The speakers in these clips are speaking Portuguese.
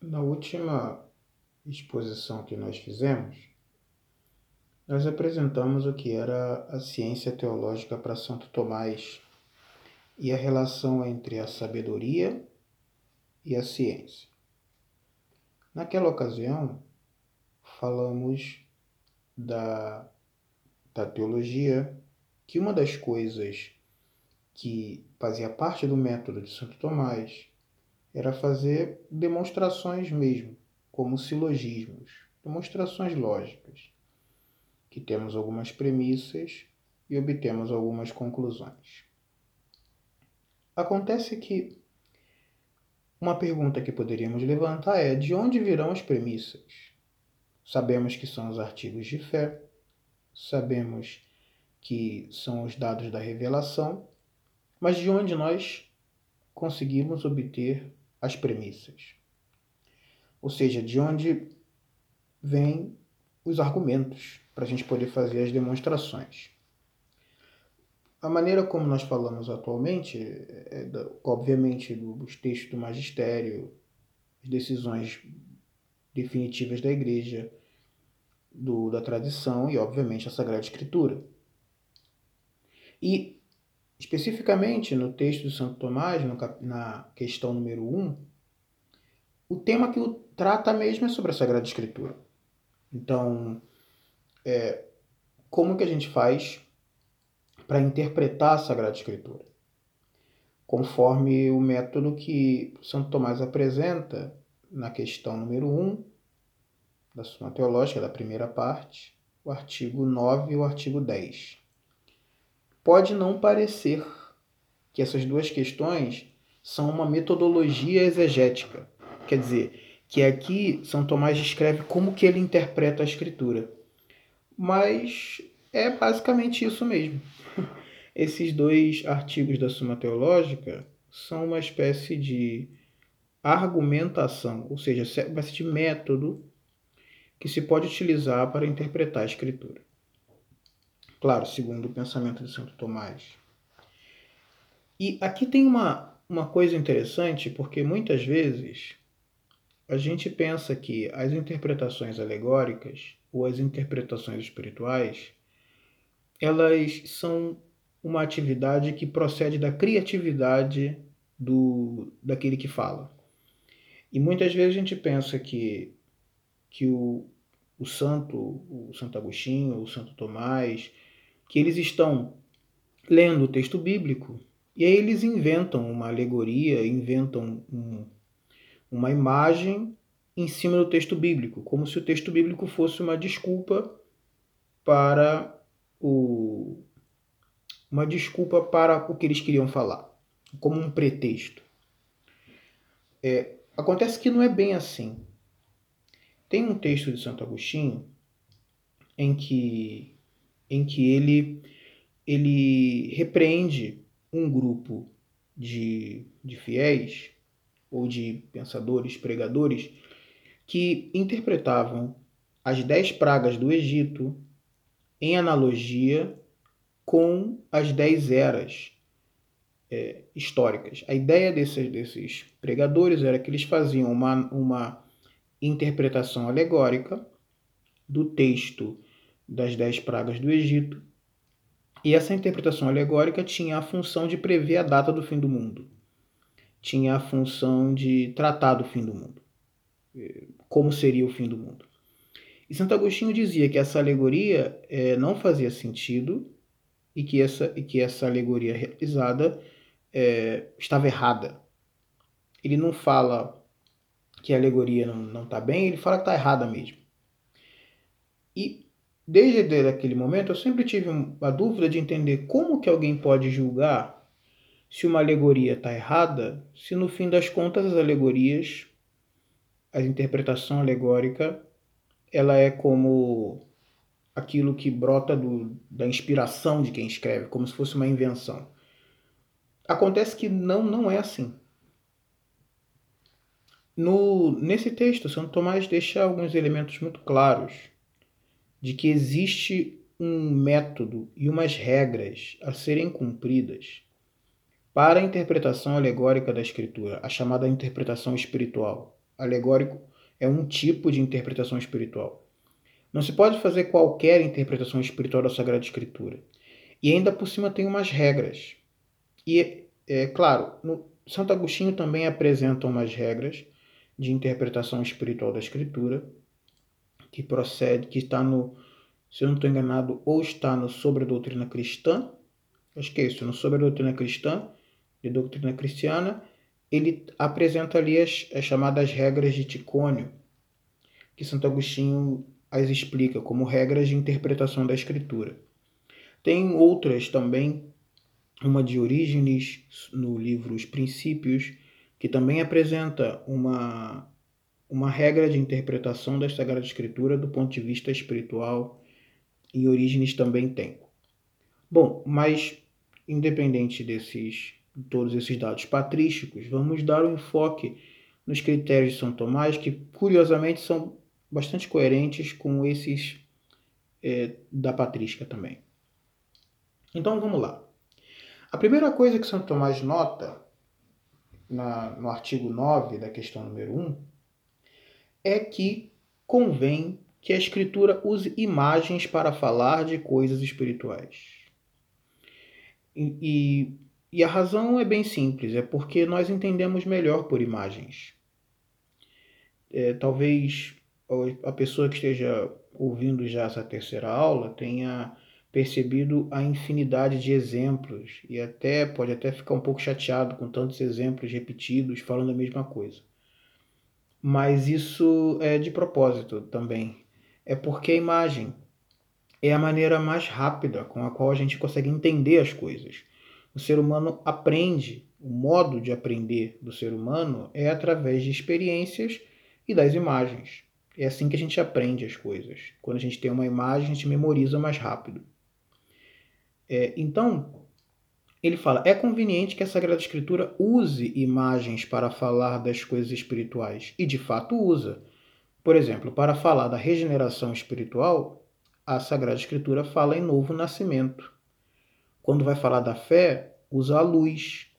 Na última exposição que nós fizemos, nós apresentamos o que era a ciência teológica para Santo Tomás e a relação entre a sabedoria e a ciência. Naquela ocasião, falamos da, da teologia, que uma das coisas que fazia parte do método de Santo Tomás era fazer demonstrações mesmo, como silogismos, demonstrações lógicas que temos algumas premissas e obtemos algumas conclusões. Acontece que uma pergunta que poderíamos levantar é: de onde virão as premissas? Sabemos que são os artigos de fé, sabemos que são os dados da revelação, mas de onde nós conseguimos obter as premissas? Ou seja, de onde vêm os argumentos para a gente poder fazer as demonstrações. A maneira como nós falamos atualmente, é, é obviamente, dos textos do magistério, as decisões definitivas da igreja, do, da tradição e, obviamente, a Sagrada Escritura. E, especificamente no texto de Santo Tomás, na questão número 1, o tema que o trata mesmo é sobre a Sagrada Escritura. Então, é, como que a gente faz para interpretar a Sagrada Escritura? Conforme o método que Santo Tomás apresenta na questão número 1 da Suma Teológica, da primeira parte, o artigo 9 e o artigo 10. Pode não parecer que essas duas questões são uma metodologia exegética, quer dizer, que aqui São Tomás descreve como que ele interpreta a escritura. Mas é basicamente isso mesmo. Esses dois artigos da Suma Teológica são uma espécie de argumentação, ou seja, uma espécie de método que se pode utilizar para interpretar a escritura. Claro, segundo o pensamento de Santo Tomás. E aqui tem uma, uma coisa interessante, porque muitas vezes a gente pensa que as interpretações alegóricas ou as interpretações espirituais, elas são uma atividade que procede da criatividade do daquele que fala. E muitas vezes a gente pensa que, que o, o santo, o Santo Agostinho, o Santo Tomás, que eles estão lendo o texto bíblico e aí eles inventam uma alegoria, inventam um, uma imagem em cima do texto bíblico, como se o texto bíblico fosse uma desculpa para o uma desculpa para o que eles queriam falar, como um pretexto. É, acontece que não é bem assim. Tem um texto de Santo Agostinho em que em que ele ele repreende um grupo de, de fiéis ou de pensadores, pregadores, que interpretavam as dez pragas do Egito em analogia com as dez eras é, históricas. A ideia desses, desses pregadores era que eles faziam uma, uma interpretação alegórica do texto das dez pragas do Egito, e essa interpretação alegórica tinha a função de prever a data do fim do mundo tinha a função de tratar do fim do mundo. Como seria o fim do mundo. E Santo Agostinho dizia que essa alegoria é, não fazia sentido e que essa, e que essa alegoria realizada é, estava errada. Ele não fala que a alegoria não está bem, ele fala que está errada mesmo. E desde aquele momento eu sempre tive a dúvida de entender como que alguém pode julgar se uma alegoria está errada, se no fim das contas as alegorias, a interpretação alegórica, ela é como aquilo que brota do, da inspiração de quem escreve, como se fosse uma invenção. Acontece que não, não é assim. No, nesse texto, Santo Tomás deixa alguns elementos muito claros de que existe um método e umas regras a serem cumpridas para a interpretação alegórica da Escritura, a chamada interpretação espiritual. alegórico é um tipo de interpretação espiritual. Não se pode fazer qualquer interpretação espiritual da Sagrada Escritura. E ainda por cima tem umas regras. E, é claro, no, Santo Agostinho também apresenta umas regras de interpretação espiritual da Escritura, que procede, que está no, se eu não estou enganado, ou está no Sobre a Doutrina Cristã, acho que é isso, no Sobre a Doutrina Cristã, de doutrina cristiana, ele apresenta ali as, as chamadas regras de Ticônio, que Santo Agostinho as explica como regras de interpretação da Escritura. Tem outras também, uma de Orígenes, no livro Os Princípios, que também apresenta uma, uma regra de interpretação da Sagrada Escritura do ponto de vista espiritual, e Orígenes também tem. Bom, mas independente desses todos esses dados patrísticos, vamos dar um enfoque nos critérios de São Tomás, que curiosamente são bastante coerentes com esses é, da patrística também. Então vamos lá. A primeira coisa que São Tomás nota na, no artigo 9 da questão número 1 é que convém que a Escritura use imagens para falar de coisas espirituais. E, e a razão é bem simples, é porque nós entendemos melhor por imagens. É, talvez a pessoa que esteja ouvindo já essa terceira aula tenha percebido a infinidade de exemplos e até pode até ficar um pouco chateado com tantos exemplos repetidos falando a mesma coisa. Mas isso é de propósito também. É porque a imagem é a maneira mais rápida com a qual a gente consegue entender as coisas. O ser humano aprende, o modo de aprender do ser humano é através de experiências e das imagens. É assim que a gente aprende as coisas. Quando a gente tem uma imagem, a gente memoriza mais rápido. É, então, ele fala: é conveniente que a Sagrada Escritura use imagens para falar das coisas espirituais. E de fato usa. Por exemplo, para falar da regeneração espiritual, a Sagrada Escritura fala em novo nascimento. Quando vai falar da fé, usa a luz.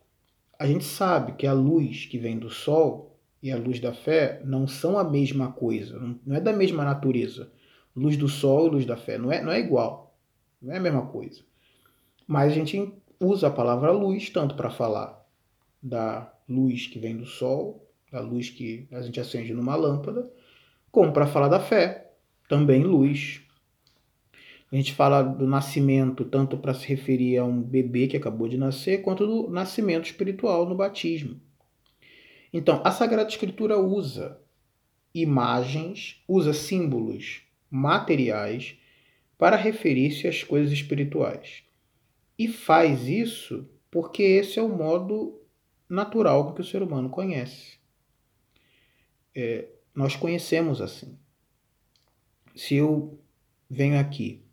A gente sabe que a luz que vem do sol e a luz da fé não são a mesma coisa, não é da mesma natureza. Luz do sol e luz da fé não é, não é igual, não é a mesma coisa. Mas a gente usa a palavra luz tanto para falar da luz que vem do sol, da luz que a gente acende numa lâmpada, como para falar da fé, também luz. A gente fala do nascimento tanto para se referir a um bebê que acabou de nascer, quanto do nascimento espiritual no batismo. Então, a Sagrada Escritura usa imagens, usa símbolos materiais para referir-se às coisas espirituais. E faz isso porque esse é o modo natural que o ser humano conhece. É, nós conhecemos assim. Se eu venho aqui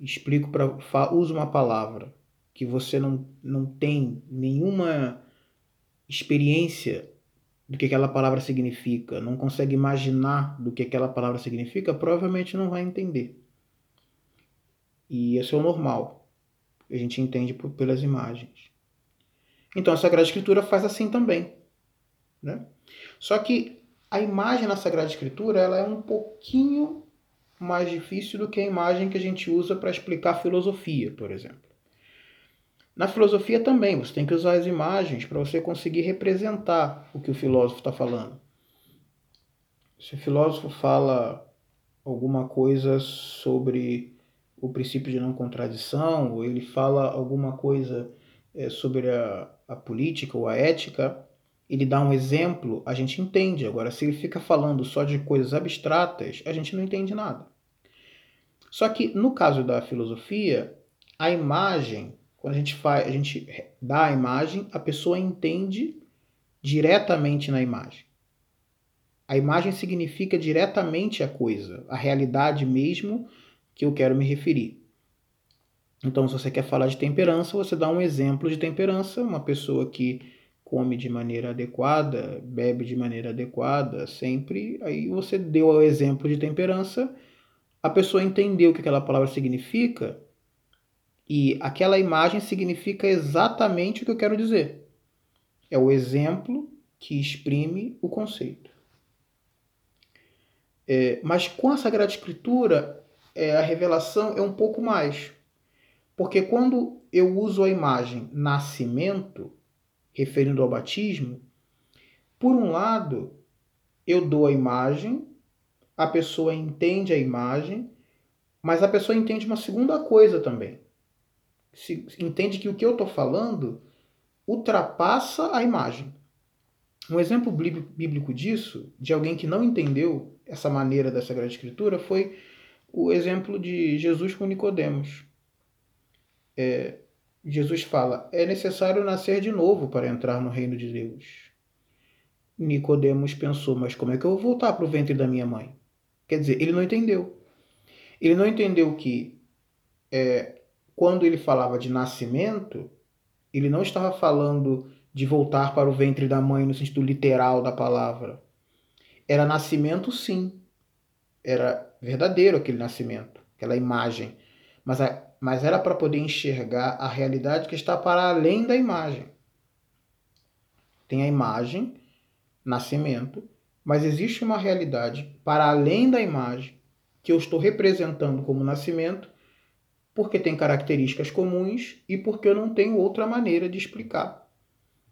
explico para uso uma palavra que você não, não tem nenhuma experiência do que aquela palavra significa, não consegue imaginar do que aquela palavra significa, provavelmente não vai entender. E isso é o normal. A gente entende por, pelas imagens. Então a Sagrada Escritura faz assim também. Né? Só que a imagem na Sagrada Escritura ela é um pouquinho mais difícil do que a imagem que a gente usa para explicar filosofia, por exemplo. Na filosofia também, você tem que usar as imagens para você conseguir representar o que o filósofo está falando. Se o filósofo fala alguma coisa sobre o princípio de não contradição, ou ele fala alguma coisa é, sobre a, a política ou a ética, ele dá um exemplo, a gente entende. Agora, se ele fica falando só de coisas abstratas, a gente não entende nada. Só que no caso da filosofia, a imagem, quando a gente faz, a gente dá a imagem, a pessoa entende diretamente na imagem. A imagem significa diretamente a coisa, a realidade mesmo que eu quero me referir. Então, se você quer falar de temperança, você dá um exemplo de temperança, uma pessoa que come de maneira adequada, bebe de maneira adequada, sempre, aí você deu o exemplo de temperança a pessoa entendeu o que aquela palavra significa e aquela imagem significa exatamente o que eu quero dizer. É o exemplo que exprime o conceito. É, mas com a Sagrada Escritura, é, a revelação é um pouco mais. Porque quando eu uso a imagem nascimento, referindo ao batismo, por um lado, eu dou a imagem, a pessoa entende a imagem, mas a pessoa entende uma segunda coisa também. Se, entende que o que eu estou falando ultrapassa a imagem. Um exemplo bíblico disso, de alguém que não entendeu essa maneira da Sagrada Escritura, foi o exemplo de Jesus com Nicodemos. É, Jesus fala: é necessário nascer de novo para entrar no reino de Deus. Nicodemos pensou: mas como é que eu vou voltar para o ventre da minha mãe? Quer dizer, ele não entendeu. Ele não entendeu que é, quando ele falava de nascimento, ele não estava falando de voltar para o ventre da mãe no sentido literal da palavra. Era nascimento, sim. Era verdadeiro aquele nascimento, aquela imagem. Mas, a, mas era para poder enxergar a realidade que está para além da imagem. Tem a imagem, nascimento, mas existe uma realidade para além da imagem que eu estou representando como nascimento, porque tem características comuns e porque eu não tenho outra maneira de explicar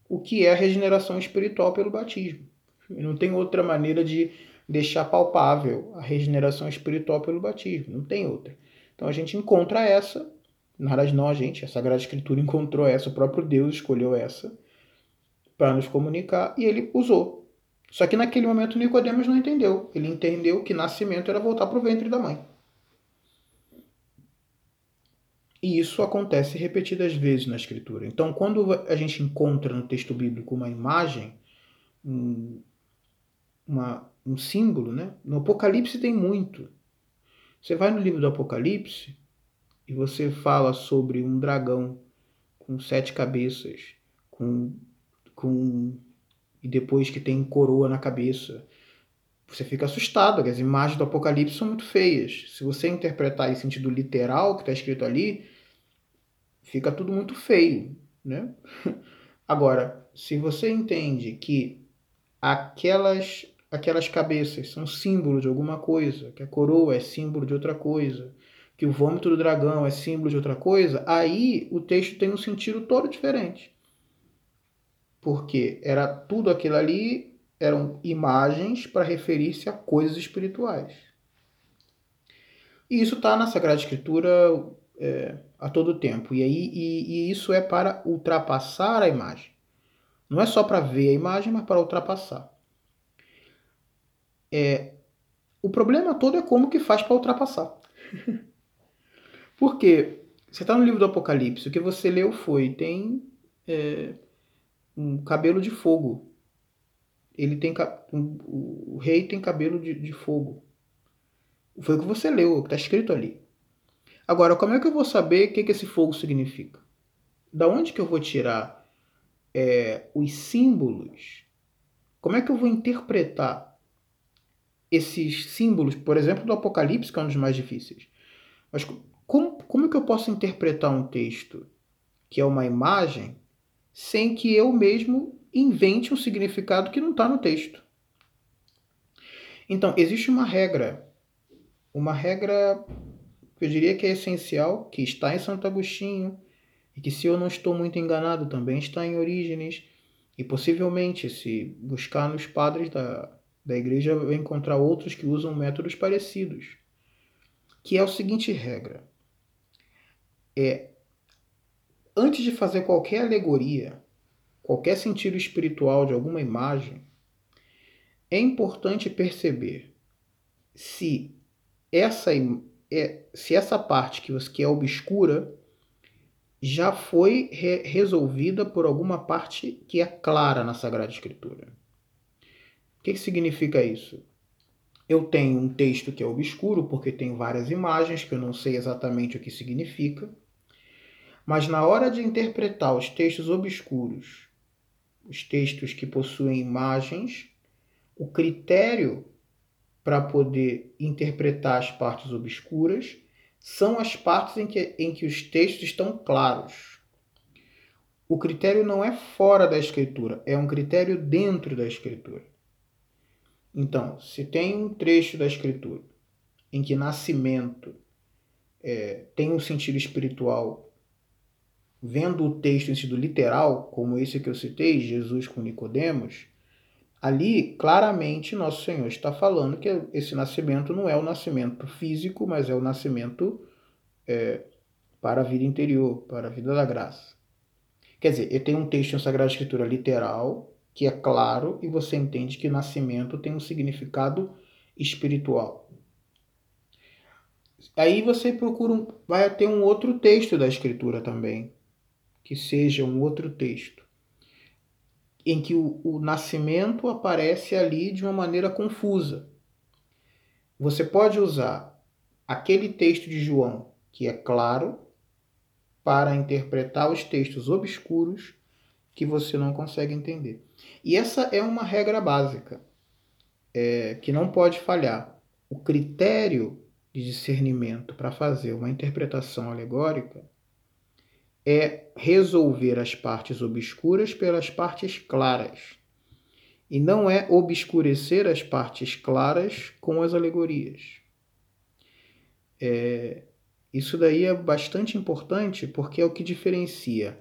o que é a regeneração espiritual pelo batismo. Não tem outra maneira de deixar palpável a regeneração espiritual pelo batismo. Não tem outra. Então a gente encontra essa. Na verdade, não a gente, a Sagrada Escritura encontrou essa, o próprio Deus escolheu essa para nos comunicar e ele usou. Só que naquele momento Nicodemos não entendeu. Ele entendeu que nascimento era voltar para o ventre da mãe. E isso acontece repetidas vezes na escritura. Então, quando a gente encontra no texto bíblico uma imagem, um, uma, um símbolo, né? no Apocalipse tem muito. Você vai no livro do Apocalipse e você fala sobre um dragão com sete cabeças, com, com e depois que tem coroa na cabeça. Você fica assustado, as imagens do Apocalipse são muito feias. Se você interpretar em sentido literal o que está escrito ali, fica tudo muito feio, né? Agora, se você entende que aquelas aquelas cabeças são símbolo de alguma coisa, que a coroa é símbolo de outra coisa, que o vômito do dragão é símbolo de outra coisa, aí o texto tem um sentido todo diferente. Porque era tudo aquilo ali eram imagens para referir-se a coisas espirituais. E isso está na Sagrada Escritura é, a todo tempo. E, aí, e, e isso é para ultrapassar a imagem. Não é só para ver a imagem, mas para ultrapassar. É, o problema todo é como que faz para ultrapassar. Porque você está no livro do Apocalipse, o que você leu foi, tem é, um cabelo de fogo. Ele tem um, o rei tem cabelo de, de fogo. Foi o que você leu, o que está escrito ali. Agora, como é que eu vou saber o que, que esse fogo significa? Da onde que eu vou tirar é, os símbolos? Como é que eu vou interpretar esses símbolos, por exemplo, do Apocalipse, que é um dos mais difíceis? Mas como, como é que eu posso interpretar um texto que é uma imagem sem que eu mesmo invente um significado que não está no texto? Então, existe uma regra, uma regra eu diria que é essencial, que está em Santo Agostinho, e que, se eu não estou muito enganado, também está em Orígenes, e possivelmente, se buscar nos padres da, da igreja, vai encontrar outros que usam métodos parecidos. Que é o seguinte regra: é antes de fazer qualquer alegoria, qualquer sentido espiritual de alguma imagem, é importante perceber se essa é, se essa parte que, que é obscura já foi re resolvida por alguma parte que é clara na Sagrada Escritura. O que, que significa isso? Eu tenho um texto que é obscuro, porque tem várias imagens que eu não sei exatamente o que significa, mas na hora de interpretar os textos obscuros, os textos que possuem imagens, o critério para poder interpretar as partes obscuras são as partes em que, em que os textos estão claros. O critério não é fora da escritura, é um critério dentro da escritura. Então, se tem um trecho da Escritura em que nascimento é, tem um sentido espiritual, vendo o texto em sentido literal, como esse que eu citei, Jesus com Nicodemos, ali claramente nosso Senhor está falando que esse nascimento não é o nascimento físico, mas é o nascimento é, para a vida interior, para a vida da graça. Quer dizer, eu tenho um texto em Sagrada Escritura literal, que é claro, e você entende que nascimento tem um significado espiritual. Aí você procura, um, vai ter um outro texto da Escritura também, que seja um outro texto, em que o, o nascimento aparece ali de uma maneira confusa. Você pode usar aquele texto de João, que é claro, para interpretar os textos obscuros que você não consegue entender. E essa é uma regra básica é, que não pode falhar. O critério de discernimento para fazer uma interpretação alegórica é resolver as partes obscuras pelas partes claras. E não é obscurecer as partes claras com as alegorias. É, isso daí é bastante importante porque é o que diferencia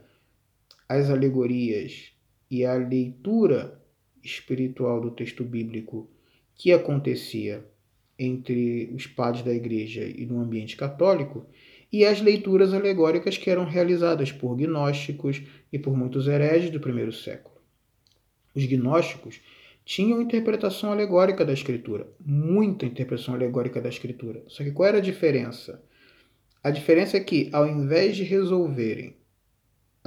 as alegorias e a leitura espiritual do texto bíblico que acontecia entre os padres da igreja e no ambiente católico e as leituras alegóricas que eram realizadas por gnósticos e por muitos hereges do primeiro século. Os gnósticos tinham interpretação alegórica da escritura, muita interpretação alegórica da escritura. Só que qual era a diferença? A diferença é que, ao invés de resolverem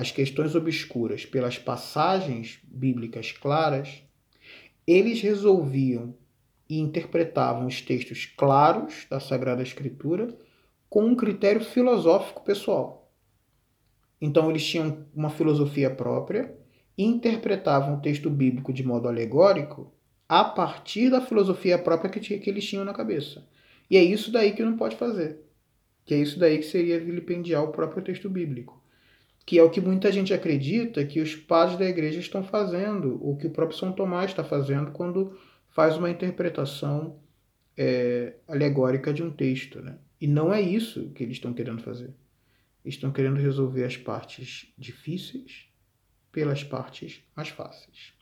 as questões obscuras pelas passagens bíblicas claras, eles resolviam e interpretavam os textos claros da Sagrada Escritura com um critério filosófico pessoal. Então, eles tinham uma filosofia própria e interpretavam o texto bíblico de modo alegórico a partir da filosofia própria que, que eles tinham na cabeça. E é isso daí que não pode fazer. Que é isso daí que seria vilipendiar o próprio texto bíblico. Que é o que muita gente acredita que os padres da igreja estão fazendo, ou que o próprio São Tomás está fazendo quando faz uma interpretação é, alegórica de um texto. Né? E não é isso que eles estão querendo fazer. Eles estão querendo resolver as partes difíceis pelas partes mais fáceis.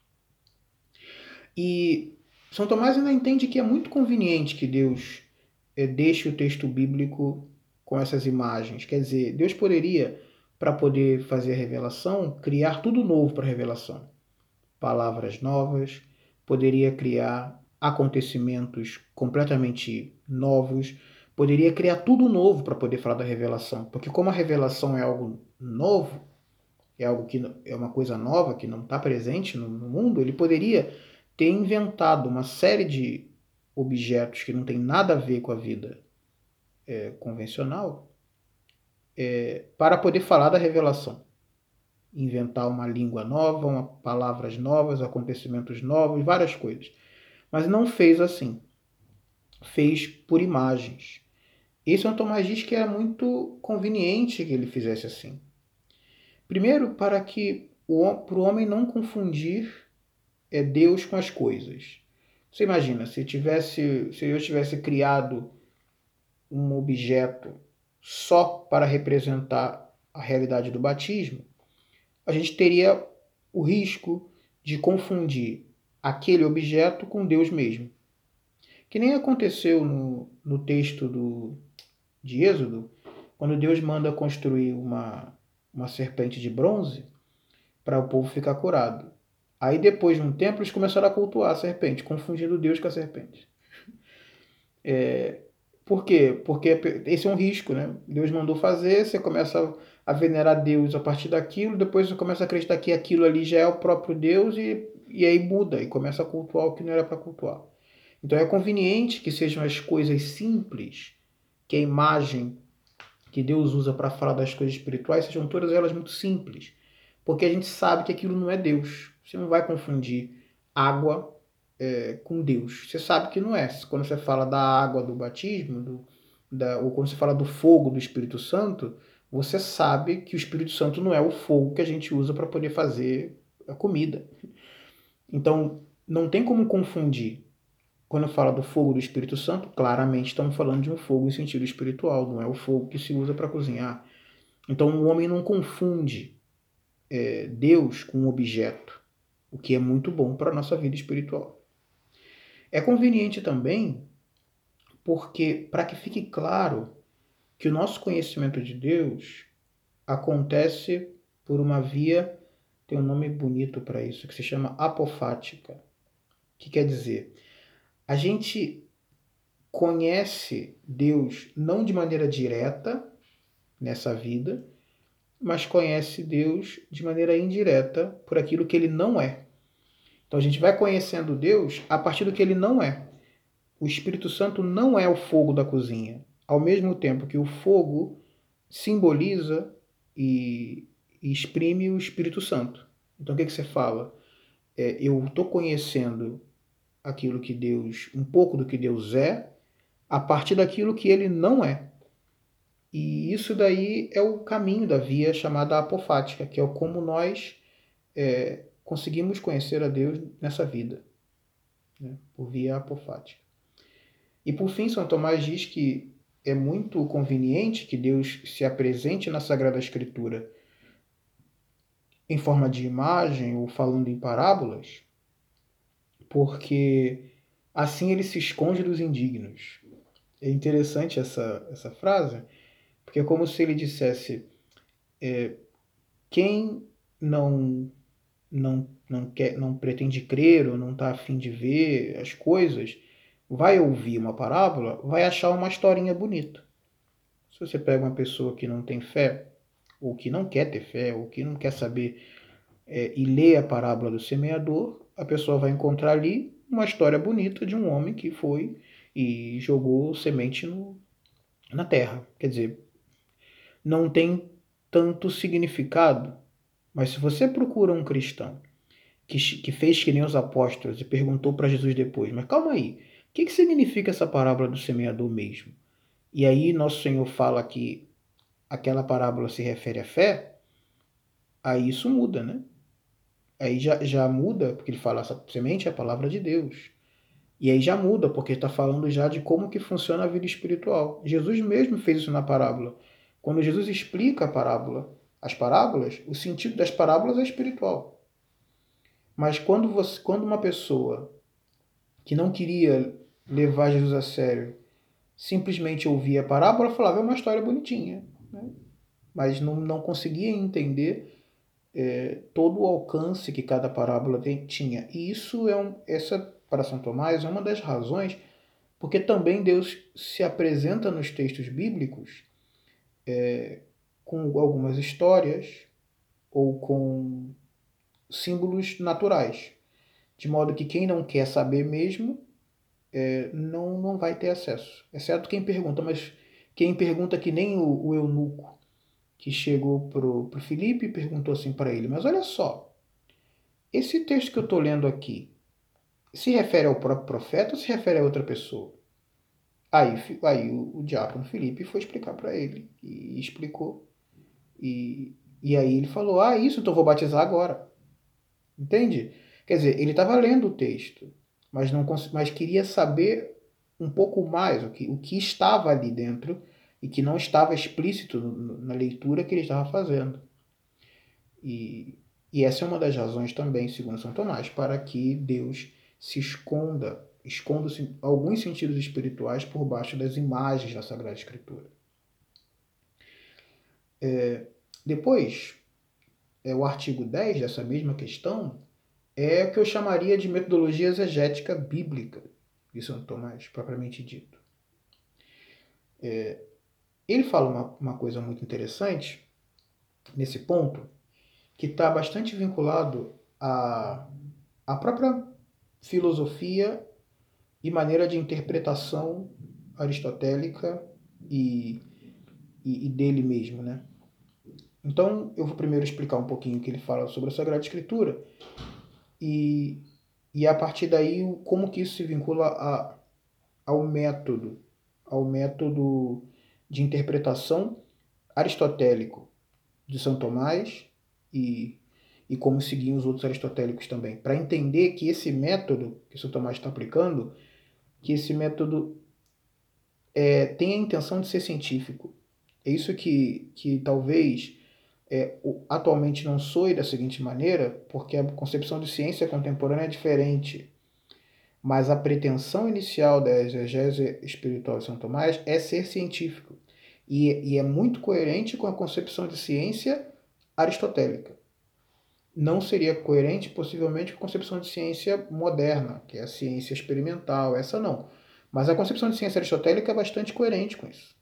E São Tomás ainda entende que é muito conveniente que Deus é, deixe o texto bíblico com essas imagens. Quer dizer, Deus poderia, para poder fazer a revelação, criar tudo novo para a revelação. Palavras novas, poderia criar acontecimentos completamente novos, poderia criar tudo novo para poder falar da revelação. Porque como a revelação é algo novo, é algo que é uma coisa nova que não está presente no, no mundo, ele poderia ter inventado uma série de objetos que não tem nada a ver com a vida é, convencional é, para poder falar da revelação. Inventar uma língua nova, uma, palavras novas, acontecimentos novos, várias coisas. Mas não fez assim. Fez por imagens. E São Tomás diz que era muito conveniente que ele fizesse assim. Primeiro, para que para o homem não confundir é Deus com as coisas. Você imagina, se tivesse, se eu tivesse criado um objeto só para representar a realidade do batismo, a gente teria o risco de confundir aquele objeto com Deus mesmo. Que nem aconteceu no, no texto do, de Êxodo, quando Deus manda construir uma, uma serpente de bronze para o povo ficar curado. Aí depois de um tempo eles começaram a cultuar a serpente, confundindo Deus com a serpente. É, por quê? Porque esse é um risco, né? Deus mandou fazer, você começa a venerar Deus a partir daquilo, depois você começa a acreditar que aquilo ali já é o próprio Deus e, e aí muda e começa a cultuar o que não era para cultuar. Então é conveniente que sejam as coisas simples, que a imagem que Deus usa para falar das coisas espirituais sejam todas elas muito simples, porque a gente sabe que aquilo não é Deus. Você não vai confundir água é, com Deus. Você sabe que não é. Quando você fala da água do batismo, do, da, ou quando você fala do fogo do Espírito Santo, você sabe que o Espírito Santo não é o fogo que a gente usa para poder fazer a comida. Então, não tem como confundir quando fala do fogo do Espírito Santo, claramente estamos falando de um fogo em sentido espiritual, não é o fogo que se usa para cozinhar. Então o homem não confunde é, Deus com um objeto, o que é muito bom para a nossa vida espiritual. É conveniente também porque, para que fique claro que o nosso conhecimento de Deus acontece por uma via, tem um nome bonito para isso, que se chama apofática. O que quer dizer? A gente conhece Deus não de maneira direta nessa vida, mas conhece Deus de maneira indireta por aquilo que ele não é. Então a gente vai conhecendo Deus a partir do que ele não é. O Espírito Santo não é o fogo da cozinha, ao mesmo tempo que o fogo simboliza e, exprime o Espírito Santo. Então o que, que você fala? É, eu estou conhecendo aquilo que Deus, um pouco do que Deus é, a partir daquilo que ele não é. E isso daí é o caminho da via chamada apofática, que é como nós é, conseguimos conhecer a Deus nessa vida, né? por via apofática. E por fim, São Tomás diz que é muito conveniente que Deus se apresente na Sagrada Escritura em forma de imagem ou falando em parábolas, porque assim ele se esconde dos indignos. É interessante essa, essa frase, porque é como se ele dissesse: é, quem não, não, não, quer, não pretende crer ou não está afim de ver as coisas, vai ouvir uma parábola, vai achar uma historinha bonita. Se você pega uma pessoa que não tem fé, ou que não quer ter fé, ou que não quer saber é, e lê a parábola do semeador, a pessoa vai encontrar ali uma história bonita de um homem que foi e jogou semente no, na terra. Quer dizer, não tem tanto significado, mas se você procura um cristão que, que fez que nem os apóstolos e perguntou para Jesus depois, mas calma aí, o que, que significa essa parábola do semeador mesmo? E aí nosso Senhor fala que aquela parábola se refere à fé, aí isso muda, né? Aí já, já muda, porque ele fala, essa semente é a palavra de Deus. E aí já muda, porque está falando já de como que funciona a vida espiritual. Jesus mesmo fez isso na parábola. Quando Jesus explica a parábola, as parábolas, o sentido das parábolas é espiritual. Mas quando, você, quando uma pessoa que não queria levar Jesus a sério simplesmente ouvia a parábola, falava, é uma história bonitinha. Né? Mas não, não conseguia entender é, todo o alcance que cada parábola tinha. E isso é um, essa para São Tomás é uma das razões porque também Deus se apresenta nos textos bíblicos é, com algumas histórias ou com símbolos naturais, de modo que quem não quer saber mesmo é, não, não vai ter acesso. Exceto quem pergunta, mas quem pergunta que nem o, o eunuco que chegou pro, pro Felipe e perguntou assim para ele: Mas olha só, esse texto que eu estou lendo aqui se refere ao próprio profeta ou se refere a outra pessoa? Aí, aí o, o diácono Felipe foi explicar para ele e explicou. E, e aí ele falou: Ah, isso, então eu vou batizar agora. Entende? Quer dizer, ele estava lendo o texto, mas, não, mas queria saber um pouco mais o que, o que estava ali dentro e que não estava explícito na leitura que ele estava fazendo. E, e essa é uma das razões também, segundo São Tomás, para que Deus se esconda, esconda alguns sentidos espirituais por baixo das imagens da Sagrada Escritura. É, depois, é, o artigo 10 dessa mesma questão é o que eu chamaria de metodologia exegética bíblica de São Tomás, propriamente dito. É, ele fala uma, uma coisa muito interessante nesse ponto, que está bastante vinculado à, à própria filosofia e maneira de interpretação aristotélica e, e, e, dele mesmo, né? Então, eu vou primeiro explicar um pouquinho o que ele fala sobre a Sagrada Escritura e, e a partir daí como que isso se vincula a, ao método, ao método de interpretação aristotélico de São Tomás e, e como seguiam os outros aristotélicos também. Para entender que esse método que São Tomás está aplicando que esse método é, tem a intenção de ser científico. É isso que, que talvez é, atualmente não soe da seguinte maneira, porque a concepção de ciência contemporânea é diferente. Mas a pretensão inicial da exegese espiritual de São Tomás é ser científico. E, e é muito coerente com a concepção de ciência aristotélica. Não seria coerente, possivelmente, com a concepção de ciência moderna, que é a ciência experimental, essa não. Mas a concepção de ciência aristotélica é bastante coerente com isso.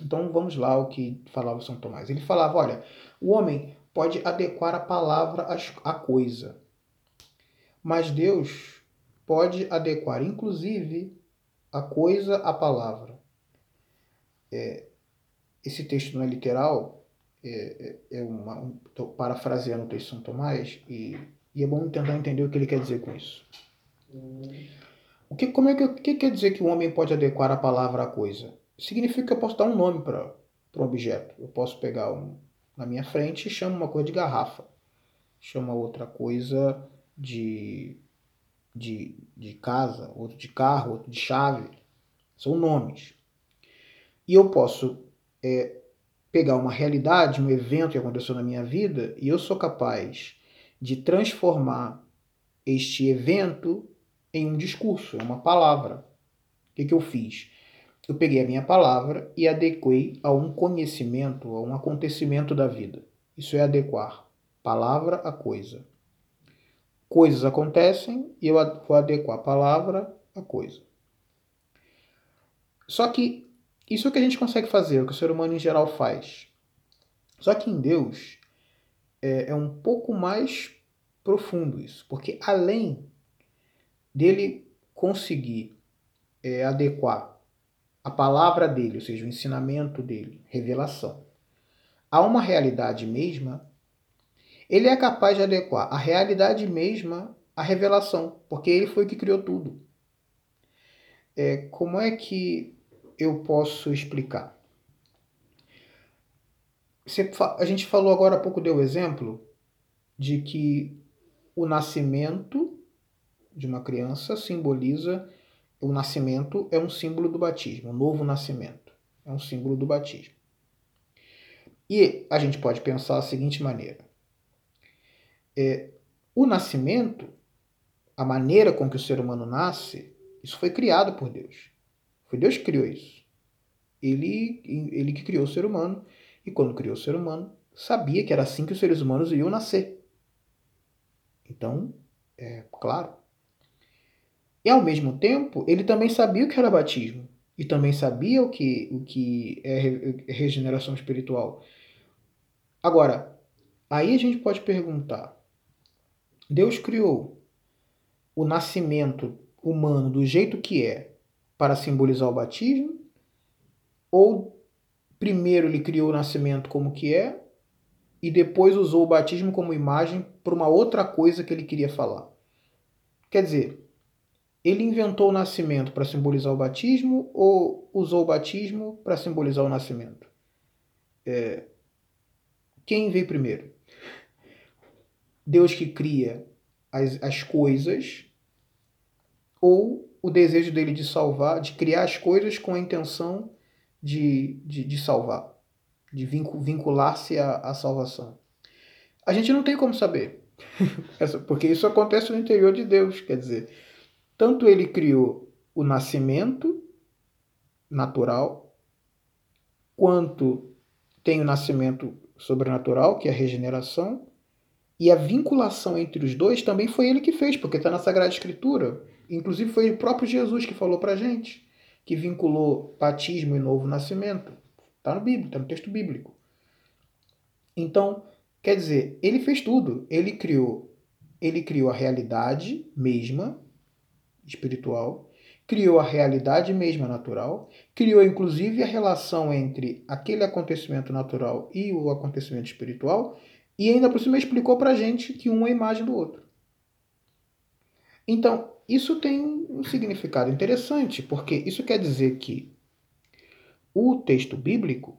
Então vamos lá o que falava São Tomás. Ele falava: olha, o homem pode adequar a palavra à coisa, mas Deus pode adequar, inclusive, a coisa à palavra. É, esse texto não é literal, é, é, é uma, estou parafraseando o texto de São Tomás, e, e, é bom tentar entender o que ele quer dizer com isso. O que, como é que, que quer dizer que o homem pode adequar a palavra à coisa? Significa que eu posso dar um nome para um objeto. Eu posso pegar um, na minha frente e chamo uma coisa de garrafa, chama outra coisa de, de, de casa, outro de carro, outro de chave. São nomes. E eu posso é, pegar uma realidade, um evento que aconteceu na minha vida, e eu sou capaz de transformar este evento em um discurso, em uma palavra. O que, que eu fiz? Eu peguei a minha palavra e adequei a um conhecimento, a um acontecimento da vida. Isso é adequar palavra a coisa. Coisas acontecem e eu vou adequar palavra a coisa. Só que isso é o que a gente consegue fazer, o que o ser humano em geral faz. Só que em Deus é, é um pouco mais profundo isso, porque além dele conseguir é, adequar a palavra dele, ou seja, o ensinamento dele, revelação, a uma realidade mesma, ele é capaz de adequar a realidade mesma à revelação, porque ele foi que criou tudo. É, como é que eu posso explicar? a gente falou agora há pouco, deu o exemplo de que o nascimento de uma criança simboliza o nascimento é um símbolo do batismo, o novo nascimento é um símbolo do batismo. E a gente pode pensar da seguinte maneira: é, o nascimento, a maneira com que o ser humano nasce, isso foi criado por Deus. Foi Deus que criou isso. Ele, ele que criou o ser humano, e quando criou o ser humano, sabia que era assim que os seres humanos iriam nascer. Então, é claro. E ao mesmo tempo, ele também sabia o que era batismo. E também sabia o que, o que é regeneração espiritual. Agora, aí a gente pode perguntar: Deus criou o nascimento humano do jeito que é para simbolizar o batismo? Ou primeiro ele criou o nascimento como que é e depois usou o batismo como imagem para uma outra coisa que ele queria falar? Quer dizer, ele inventou o nascimento para simbolizar o batismo ou usou o batismo para simbolizar o nascimento? É... Quem veio primeiro? Deus que cria as, as coisas ou o desejo dele de salvar, de criar as coisas com a intenção de, de, de salvar, de vincular-se à, à salvação. A gente não tem como saber, porque isso acontece no interior de Deus, quer dizer, tanto ele criou o nascimento natural, quanto tem o nascimento sobrenatural, que é a regeneração, e a vinculação entre os dois também foi ele que fez, porque está na Sagrada Escritura. Inclusive foi o próprio Jesus que falou para gente, que vinculou batismo e novo nascimento. Está no Bíblia, está no texto bíblico. Então, quer dizer, ele fez tudo. Ele criou, ele criou a realidade mesma espiritual, criou a realidade mesma natural, criou inclusive a relação entre aquele acontecimento natural e o acontecimento espiritual, e ainda por cima explicou para gente que um é a imagem do outro. Então, isso tem um significado interessante, porque isso quer dizer que o texto bíblico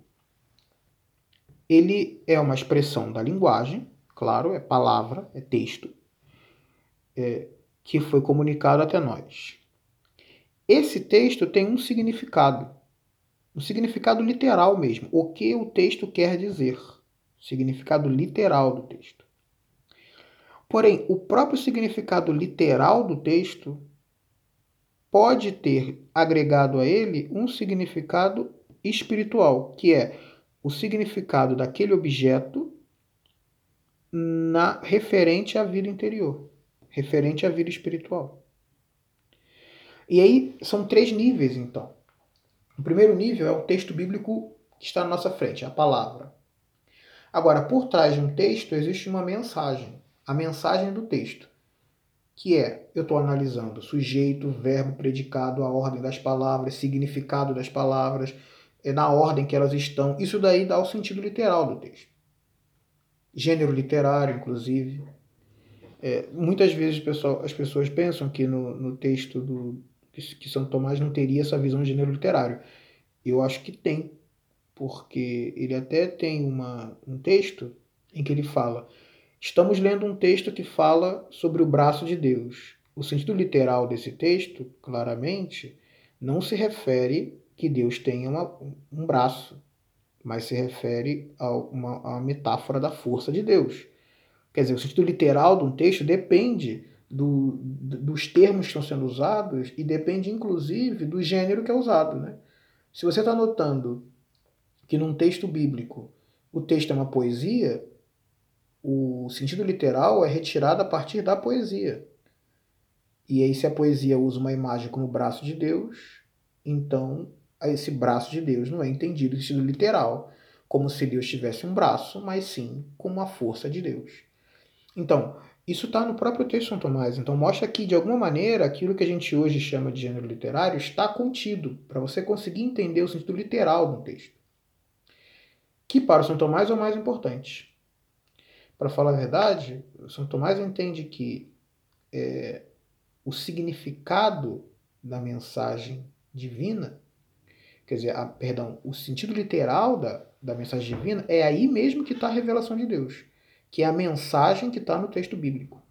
ele é uma expressão da linguagem, claro, é palavra, é texto, é, que foi comunicado até nós. esse texto tem um significado, um significado literal mesmo, o que o texto quer dizer, significado literal do texto. Porém, o próprio significado literal do texto pode ter agregado a ele um significado espiritual, que é o significado daquele objeto na referente à vida interior, referente à vida espiritual. E aí são três níveis, então. O primeiro nível é o texto bíblico que está na nossa frente, a palavra. Agora, por trás de um texto existe uma mensagem, a mensagem do texto, que é eu estou analisando sujeito, verbo, predicado, a ordem das palavras, significado das palavras, é na ordem que elas estão. Isso daí dá o sentido literal do texto. Gênero literário, inclusive. É, muitas vezes pessoal, as pessoas pensam que no, no texto do, que São Tomás não teria essa visão de gênero literário. Eu acho que tem, porque ele até tem uma, um texto em que ele fala: estamos lendo um texto que fala sobre o braço de Deus. O sentido literal desse texto, claramente, não se refere que Deus tenha uma, um braço, mas se refere a uma, a uma metáfora da força de Deus. Quer dizer, o sentido literal de um texto depende do, dos termos que estão sendo usados e depende, inclusive, do gênero que é usado. Né? Se você está notando que num texto bíblico o texto é uma poesia, o sentido literal é retirado a partir da poesia. E aí, se a poesia usa uma imagem como braço de Deus, então esse braço de Deus não é entendido no sentido literal, como se Deus tivesse um braço, mas sim como a força de Deus. Então, isso está no próprio texto de São Tomás. Então mostra que, de alguma maneira, aquilo que a gente hoje chama de gênero literário está contido, para você conseguir entender o sentido literal do texto. Que para São Tomás é o mais importante. Para falar a verdade, São Tomás entende que é, o significado da mensagem divina, quer dizer, a, perdão, o sentido literal da, da mensagem divina é aí mesmo que está a revelação de Deus que é a mensagem que está no texto bíblico.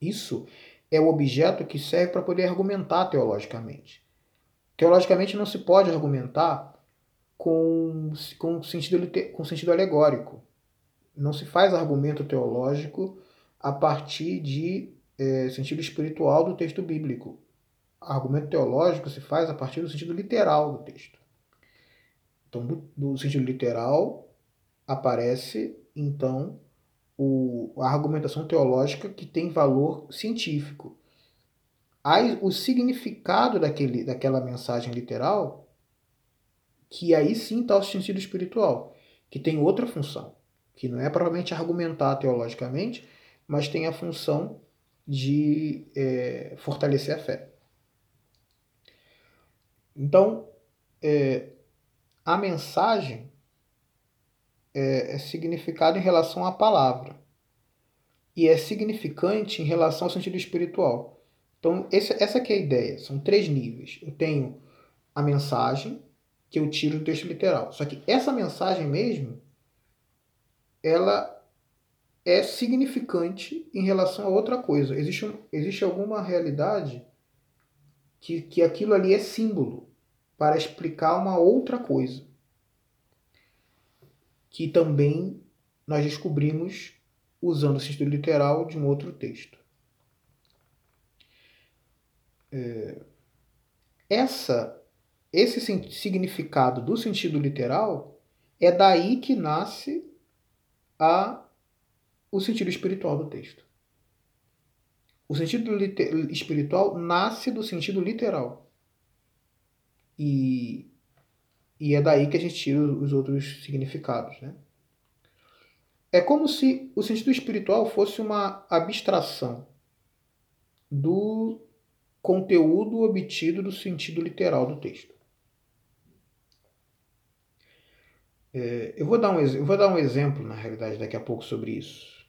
Isso é o objeto que serve para poder argumentar teologicamente. Teologicamente não se pode argumentar com, com, sentido, com sentido alegórico. Não se faz argumento teológico a partir de é, sentido espiritual do texto bíblico. Argumento teológico se faz a partir do sentido literal do texto. Então, do, do sentido literal aparece então, o, a argumentação teológica que tem valor científico. Aí, o significado daquele, daquela mensagem literal, que aí sim está o sentido espiritual, que tem outra função, que não é provavelmente argumentar teologicamente, mas tem a função de é, fortalecer a fé. Então, é, a mensagem é, é significado em relação à palavra e é significante em relação ao sentido espiritual. Então, essa que é a ideia. São três níveis. Eu tenho a mensagem que eu tiro do texto literal. Só que essa mensagem mesmo, ela é significante em relação a outra coisa. Existe, existe alguma realidade que, que aquilo ali é símbolo para explicar uma outra coisa que também nós descobrimos usando o sentido literal de um outro texto. É, essa, esse significado do sentido literal é daí que nasce a, o sentido espiritual do texto. O sentido espiritual nasce do sentido literal. E e é daí que a gente tira os outros significados. Né? É como se o sentido espiritual fosse uma abstração do conteúdo obtido do sentido literal do texto. É, eu, vou dar um, eu vou dar um exemplo, na realidade, daqui a pouco sobre isso.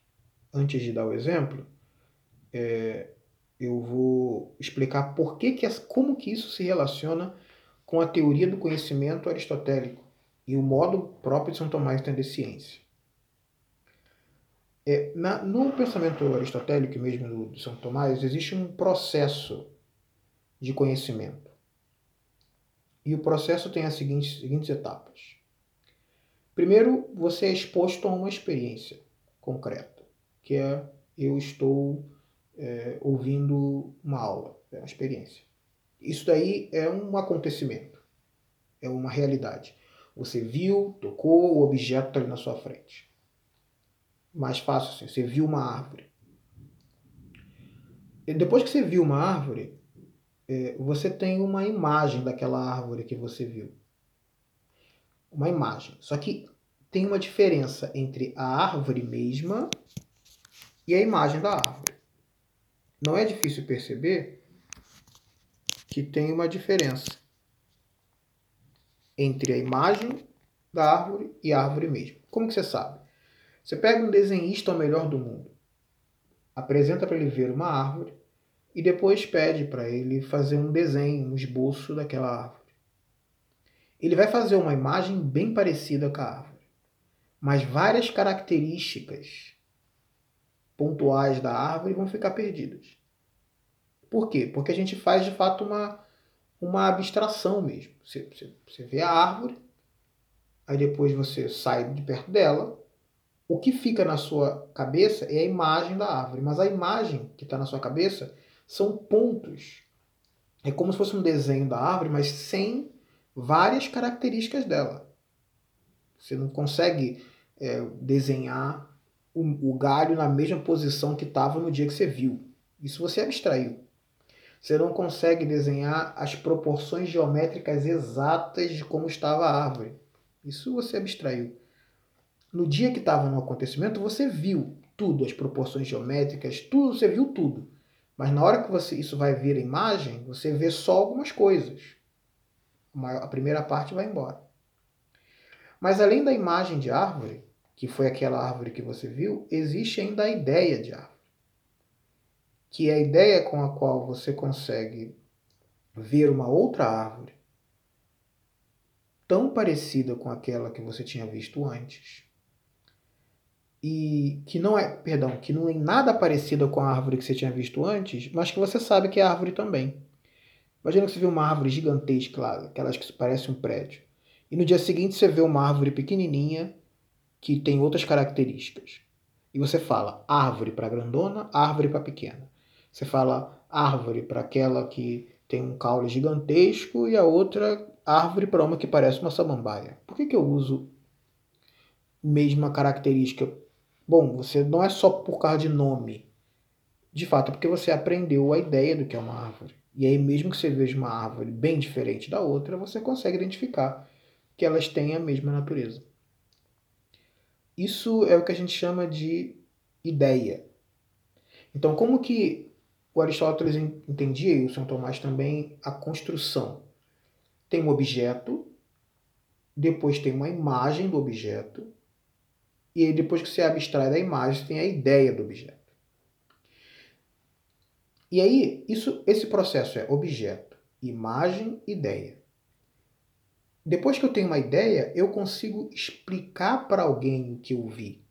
Antes de dar o exemplo, é, eu vou explicar por que, que como que isso se relaciona com a teoria do conhecimento aristotélico e o modo próprio de São Tomás de entender ciência. É, na, no pensamento aristotélico mesmo do, de São Tomás, existe um processo de conhecimento. E o processo tem as seguintes, seguintes etapas. Primeiro, você é exposto a uma experiência concreta, que é eu estou é, ouvindo uma aula, é uma experiência. Isso daí é um acontecimento, é uma realidade. Você viu, tocou, o objeto está ali na sua frente. Mais fácil assim, você viu uma árvore. E depois que você viu uma árvore, é, você tem uma imagem daquela árvore que você viu. Uma imagem. Só que tem uma diferença entre a árvore mesma e a imagem da árvore. Não é difícil perceber que tem uma diferença entre a imagem da árvore e a árvore mesmo. Como que você sabe? Você pega um desenhista ao melhor do mundo, apresenta para ele ver uma árvore e depois pede para ele fazer um desenho, um esboço daquela árvore. Ele vai fazer uma imagem bem parecida com a árvore, mas várias características pontuais da árvore vão ficar perdidas. Por quê? Porque a gente faz de fato uma, uma abstração mesmo. Você, você, você vê a árvore, aí depois você sai de perto dela. O que fica na sua cabeça é a imagem da árvore, mas a imagem que está na sua cabeça são pontos. É como se fosse um desenho da árvore, mas sem várias características dela. Você não consegue é, desenhar o, o galho na mesma posição que estava no dia que você viu. Isso você abstraiu. Você não consegue desenhar as proporções geométricas exatas de como estava a árvore. Isso você abstraiu. No dia que estava no acontecimento, você viu tudo, as proporções geométricas, tudo, você viu tudo. Mas na hora que você isso vai vir a imagem, você vê só algumas coisas. A primeira parte vai embora. Mas além da imagem de árvore, que foi aquela árvore que você viu, existe ainda a ideia de árvore. Que é a ideia com a qual você consegue ver uma outra árvore tão parecida com aquela que você tinha visto antes e que não é, perdão, que não é nada parecida com a árvore que você tinha visto antes, mas que você sabe que é árvore também. Imagina que você vê uma árvore gigantesca, aquelas que parecem um prédio. E no dia seguinte você vê uma árvore pequenininha que tem outras características. E você fala árvore para grandona, árvore para pequena. Você fala árvore para aquela que tem um caule gigantesco e a outra árvore para uma que parece uma samambaia. Por que, que eu uso mesma característica Bom, você não é só por causa de nome. De fato, é porque você aprendeu a ideia do que é uma árvore. E aí, mesmo que você veja uma árvore bem diferente da outra, você consegue identificar que elas têm a mesma natureza. Isso é o que a gente chama de ideia. Então, como que o Aristóteles entendia, e o São Tomás também, a construção? Tem um objeto, depois tem uma imagem do objeto, e aí, depois que você abstrai da imagem, tem a ideia do objeto. E aí, isso, esse processo é objeto, imagem, ideia. Depois que eu tenho uma ideia, eu consigo explicar para alguém o que eu vi,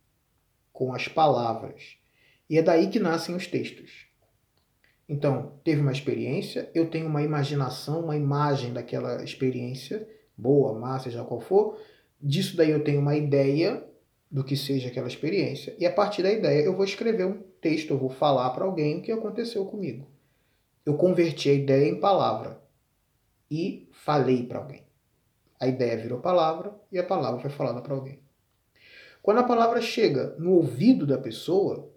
com as palavras. E é daí que nascem os textos. Então, teve uma experiência, eu tenho uma imaginação, uma imagem daquela experiência, boa, má, seja qual for. Disso daí eu tenho uma ideia do que seja aquela experiência. E a partir da ideia eu vou escrever um texto, eu vou falar para alguém o que aconteceu comigo. Eu converti a ideia em palavra e falei para alguém. A ideia virou palavra e a palavra foi falada para alguém. Quando a palavra chega no ouvido da pessoa,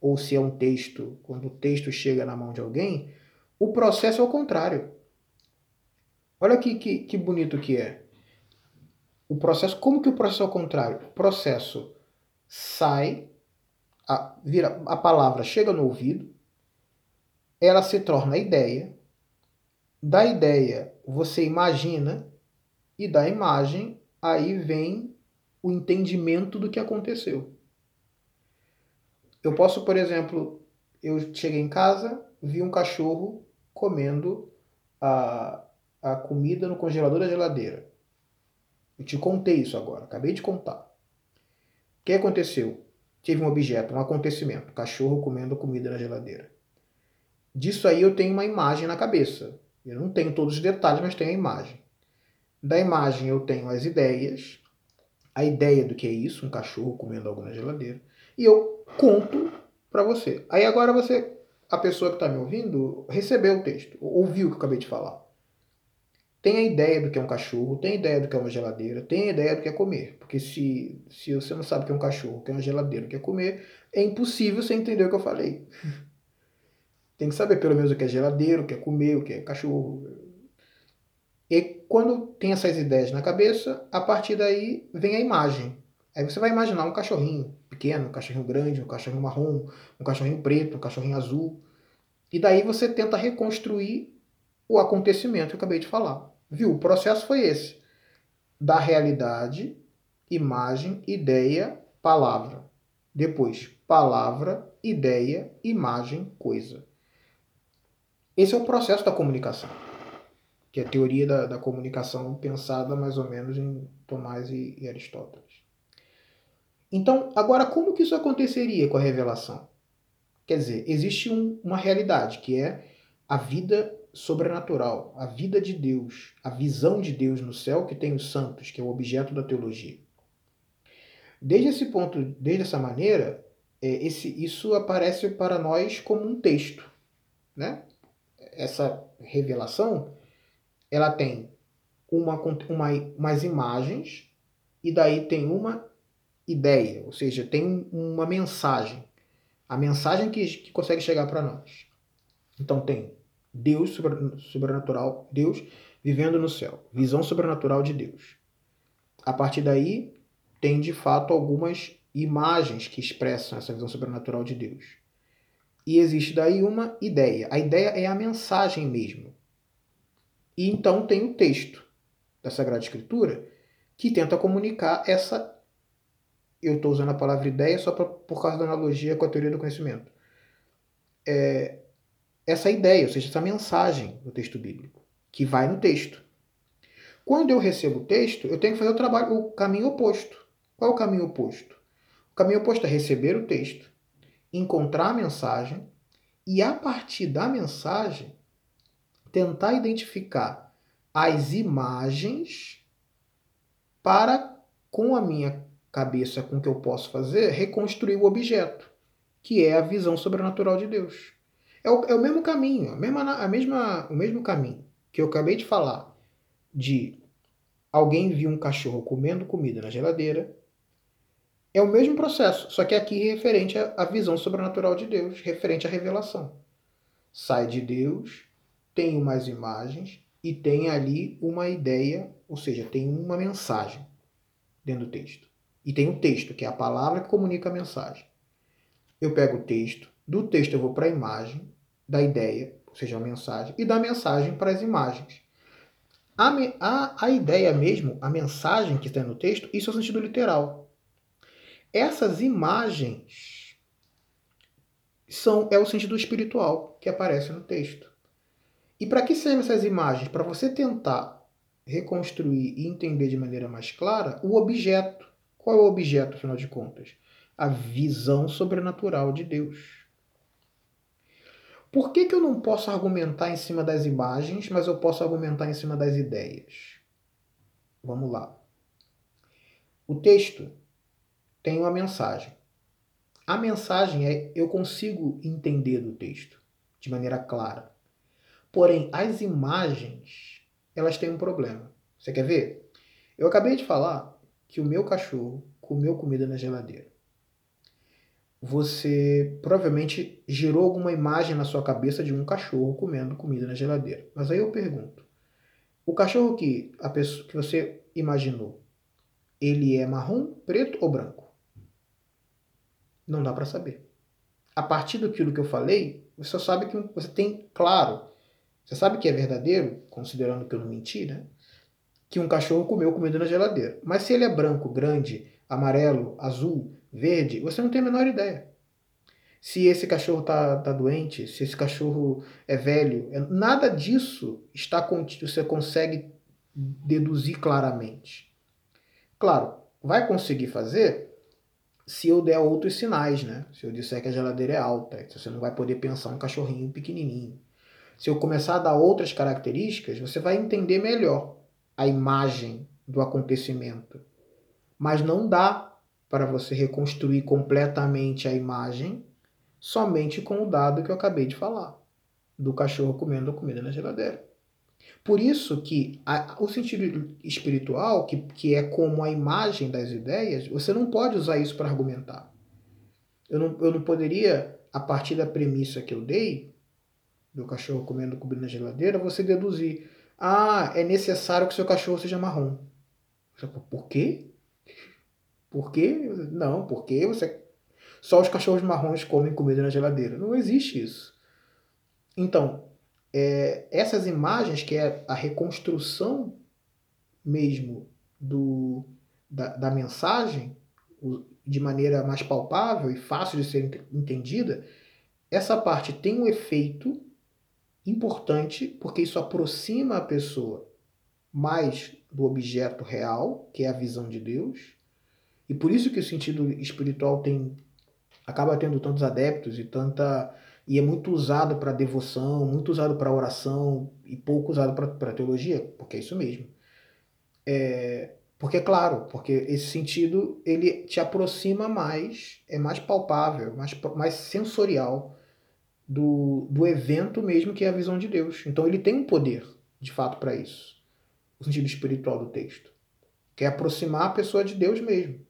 ou se é um texto, quando o texto chega na mão de alguém, o processo é o contrário. Olha que, que, que bonito que é o processo, como que o processo é o contrário? O processo sai, a, vira, a palavra chega no ouvido, ela se torna ideia, da ideia você imagina, e da imagem aí vem o entendimento do que aconteceu. Eu posso, por exemplo, eu cheguei em casa, vi um cachorro comendo a, a comida no congelador da geladeira. Eu te contei isso agora, acabei de contar. O que aconteceu? Tive um objeto, um acontecimento, cachorro comendo comida na geladeira. Disso aí eu tenho uma imagem na cabeça. Eu não tenho todos os detalhes, mas tenho a imagem. Da imagem eu tenho as ideias, a ideia do que é isso, um cachorro comendo algo na geladeira, e eu conto para você. Aí agora você, a pessoa que está me ouvindo, recebeu o texto, ouviu o que eu acabei de falar. Tem a ideia do que é um cachorro, tem a ideia do que é uma geladeira, tem a ideia do que é comer. Porque se, se você não sabe o que é um cachorro, o que é uma geladeira, o que é comer, é impossível você entender o que eu falei. Tem que saber pelo menos o que é geladeiro, o que é comer, o que é cachorro. E quando tem essas ideias na cabeça, a partir daí vem a imagem. Aí você vai imaginar um cachorrinho pequeno, um cachorrinho grande, um cachorrinho marrom, um cachorrinho preto, um cachorrinho azul. E daí você tenta reconstruir o acontecimento que eu acabei de falar. Viu? O processo foi esse: da realidade, imagem, ideia, palavra. Depois, palavra, ideia, imagem, coisa. Esse é o processo da comunicação, que é a teoria da, da comunicação pensada mais ou menos em Tomás e, e Aristóteles. Então, agora, como que isso aconteceria com a revelação? Quer dizer, existe um, uma realidade que é a vida sobrenatural, a vida de Deus, a visão de Deus no céu que tem os santos, que é o objeto da teologia. Desde esse ponto, desde essa maneira, é, esse, isso aparece para nós como um texto, né? essa revelação, ela tem uma, uma, umas imagens e daí tem uma ideia, ou seja, tem uma mensagem. A mensagem que, que consegue chegar para nós. Então tem Deus sobrenatural, Deus vivendo no céu, visão sobrenatural de Deus. A partir daí, tem de fato algumas imagens que expressam essa visão sobrenatural de Deus. E existe daí uma ideia. A ideia é a mensagem mesmo. E então tem o texto da Sagrada Escritura que tenta comunicar essa. Eu estou usando a palavra ideia só pra, por causa da analogia com a teoria do conhecimento. É, essa ideia, ou seja, essa mensagem do texto bíblico, que vai no texto. Quando eu recebo o texto, eu tenho que fazer o trabalho, o caminho oposto. Qual é o caminho oposto? O caminho oposto é receber o texto, encontrar a mensagem e, a partir da mensagem, tentar identificar as imagens para, com a minha cabeça, com o que eu posso fazer, reconstruir o objeto, que é a visão sobrenatural de Deus. É o, é o mesmo caminho, a mesma, a mesma, o mesmo caminho que eu acabei de falar de alguém viu um cachorro comendo comida na geladeira, é o mesmo processo, só que aqui referente à visão sobrenatural de Deus, referente à revelação. Sai de Deus, tem umas imagens e tem ali uma ideia, ou seja, tem uma mensagem dentro do texto. E tem o texto, que é a palavra que comunica a mensagem. Eu pego o texto, do texto eu vou para a imagem, da ideia, ou seja, a mensagem, e da mensagem para as imagens. A, a, a ideia mesmo, a mensagem que está no texto, isso é o sentido literal. Essas imagens são é o sentido espiritual que aparece no texto. E para que servem essas imagens? Para você tentar reconstruir e entender de maneira mais clara o objeto. Qual é o objeto, afinal de contas? A visão sobrenatural de Deus. Por que, que eu não posso argumentar em cima das imagens, mas eu posso argumentar em cima das ideias? Vamos lá. O texto tem uma mensagem. A mensagem é eu consigo entender do texto de maneira clara. Porém, as imagens, elas têm um problema. Você quer ver? Eu acabei de falar que o meu cachorro comeu comida na geladeira. Você provavelmente gerou alguma imagem na sua cabeça de um cachorro comendo comida na geladeira. Mas aí eu pergunto: o cachorro que a pessoa que você imaginou, ele é marrom, preto ou branco? Não dá para saber. A partir daquilo que eu falei, você só sabe que você tem claro, você sabe que é verdadeiro, considerando que eu não menti, né? Que um cachorro comeu comida na geladeira. Mas se ele é branco, grande, amarelo, azul, verde, você não tem a menor ideia. Se esse cachorro está tá doente, se esse cachorro é velho, é, nada disso está você consegue deduzir claramente. Claro, vai conseguir fazer se eu der outros sinais, né? Se eu disser que a geladeira é alta, você não vai poder pensar um cachorrinho pequenininho. se eu começar a dar outras características, você vai entender melhor a imagem do acontecimento. Mas não dá para você reconstruir completamente a imagem somente com o dado que eu acabei de falar, do cachorro comendo a comida na geladeira. Por isso que a, o sentido espiritual, que, que é como a imagem das ideias, você não pode usar isso para argumentar. Eu não, eu não poderia, a partir da premissa que eu dei, do cachorro comendo comida na geladeira, você deduzir, ah, é necessário que seu cachorro seja marrom. Por quê? Por quê? Não, porque você só os cachorros marrons comem comida na geladeira. Não existe isso. Então, é, essas imagens, que é a reconstrução mesmo do, da, da mensagem, de maneira mais palpável e fácil de ser entendida, essa parte tem um efeito importante, porque isso aproxima a pessoa mais do objeto real, que é a visão de Deus. E por isso que o sentido espiritual tem acaba tendo tantos adeptos e tanta e é muito usado para devoção, muito usado para oração e pouco usado para teologia, porque é isso mesmo. É, porque, claro, porque esse sentido ele te aproxima mais, é mais palpável, mais, mais sensorial do, do evento mesmo que é a visão de Deus. Então ele tem um poder, de fato, para isso. O sentido espiritual do texto. Que é aproximar a pessoa de Deus mesmo.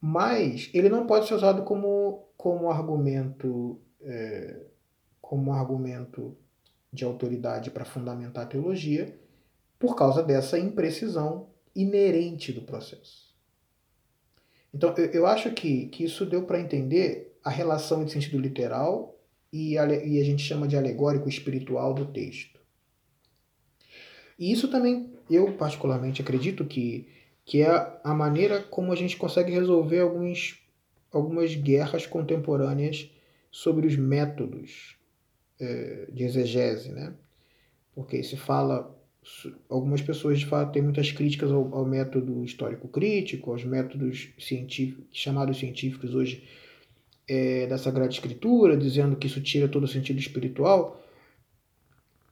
Mas ele não pode ser usado como, como argumento é, como argumento de autoridade para fundamentar a teologia por causa dessa imprecisão inerente do processo. Então, eu, eu acho que, que isso deu para entender a relação de sentido literal e a, gente chama de alegórico espiritual do texto. E isso também, eu particularmente acredito que, que é a maneira como a gente consegue resolver alguns, algumas guerras contemporâneas sobre os métodos é, de exegese, né? Porque se fala, algumas pessoas de fato têm muitas críticas ao, ao método histórico crítico, aos métodos científicos, chamados científicos hoje é, da Sagrada Escritura, dizendo que isso tira todo o sentido espiritual.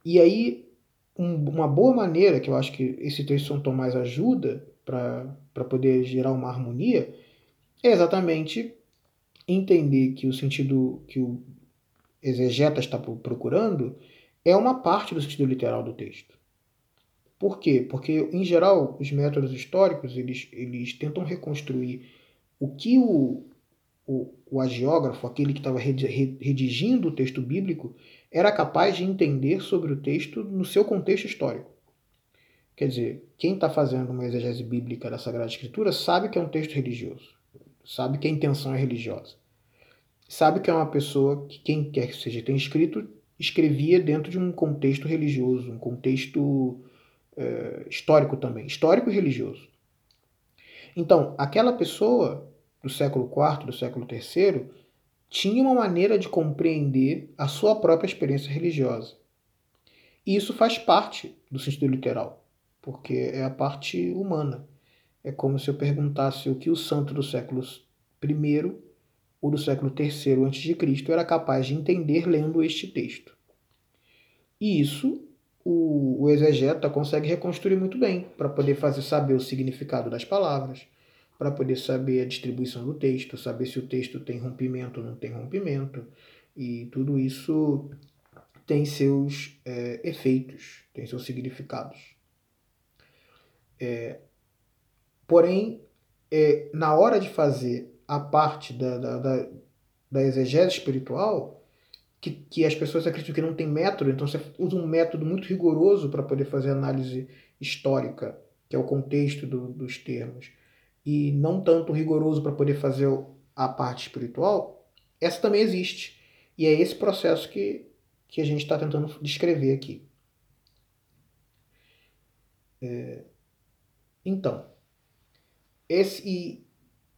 E aí, um, uma boa maneira, que eu acho que esse texto de São Tomás ajuda para poder gerar uma harmonia, é exatamente entender que o sentido que o exegeta está procurando é uma parte do sentido literal do texto. Por quê? Porque, em geral, os métodos históricos eles, eles tentam reconstruir o que o, o, o agiógrafo, aquele que estava redigindo o texto bíblico, era capaz de entender sobre o texto no seu contexto histórico. Quer dizer, quem está fazendo uma exegese bíblica da Sagrada Escritura sabe que é um texto religioso sabe que a intenção é religiosa. Sabe que é uma pessoa que, quem quer que seja tenha escrito, escrevia dentro de um contexto religioso, um contexto é, histórico também, histórico e religioso. Então, aquela pessoa do século IV, do século III, tinha uma maneira de compreender a sua própria experiência religiosa. E isso faz parte do sentido literal, porque é a parte humana. É como se eu perguntasse o que o santo do século I ou do século III a.C. era capaz de entender lendo este texto. E isso o, o exegeta consegue reconstruir muito bem, para poder fazer saber o significado das palavras, para poder saber a distribuição do texto, saber se o texto tem rompimento ou não tem rompimento, e tudo isso tem seus é, efeitos, tem seus significados. É, Porém, é, na hora de fazer a parte da, da, da, da exegese espiritual, que, que as pessoas acreditam que não tem método, então você usa um método muito rigoroso para poder fazer análise histórica, que é o contexto do, dos termos, e não tanto rigoroso para poder fazer a parte espiritual, essa também existe. E é esse processo que, que a gente está tentando descrever aqui. É, então, esse,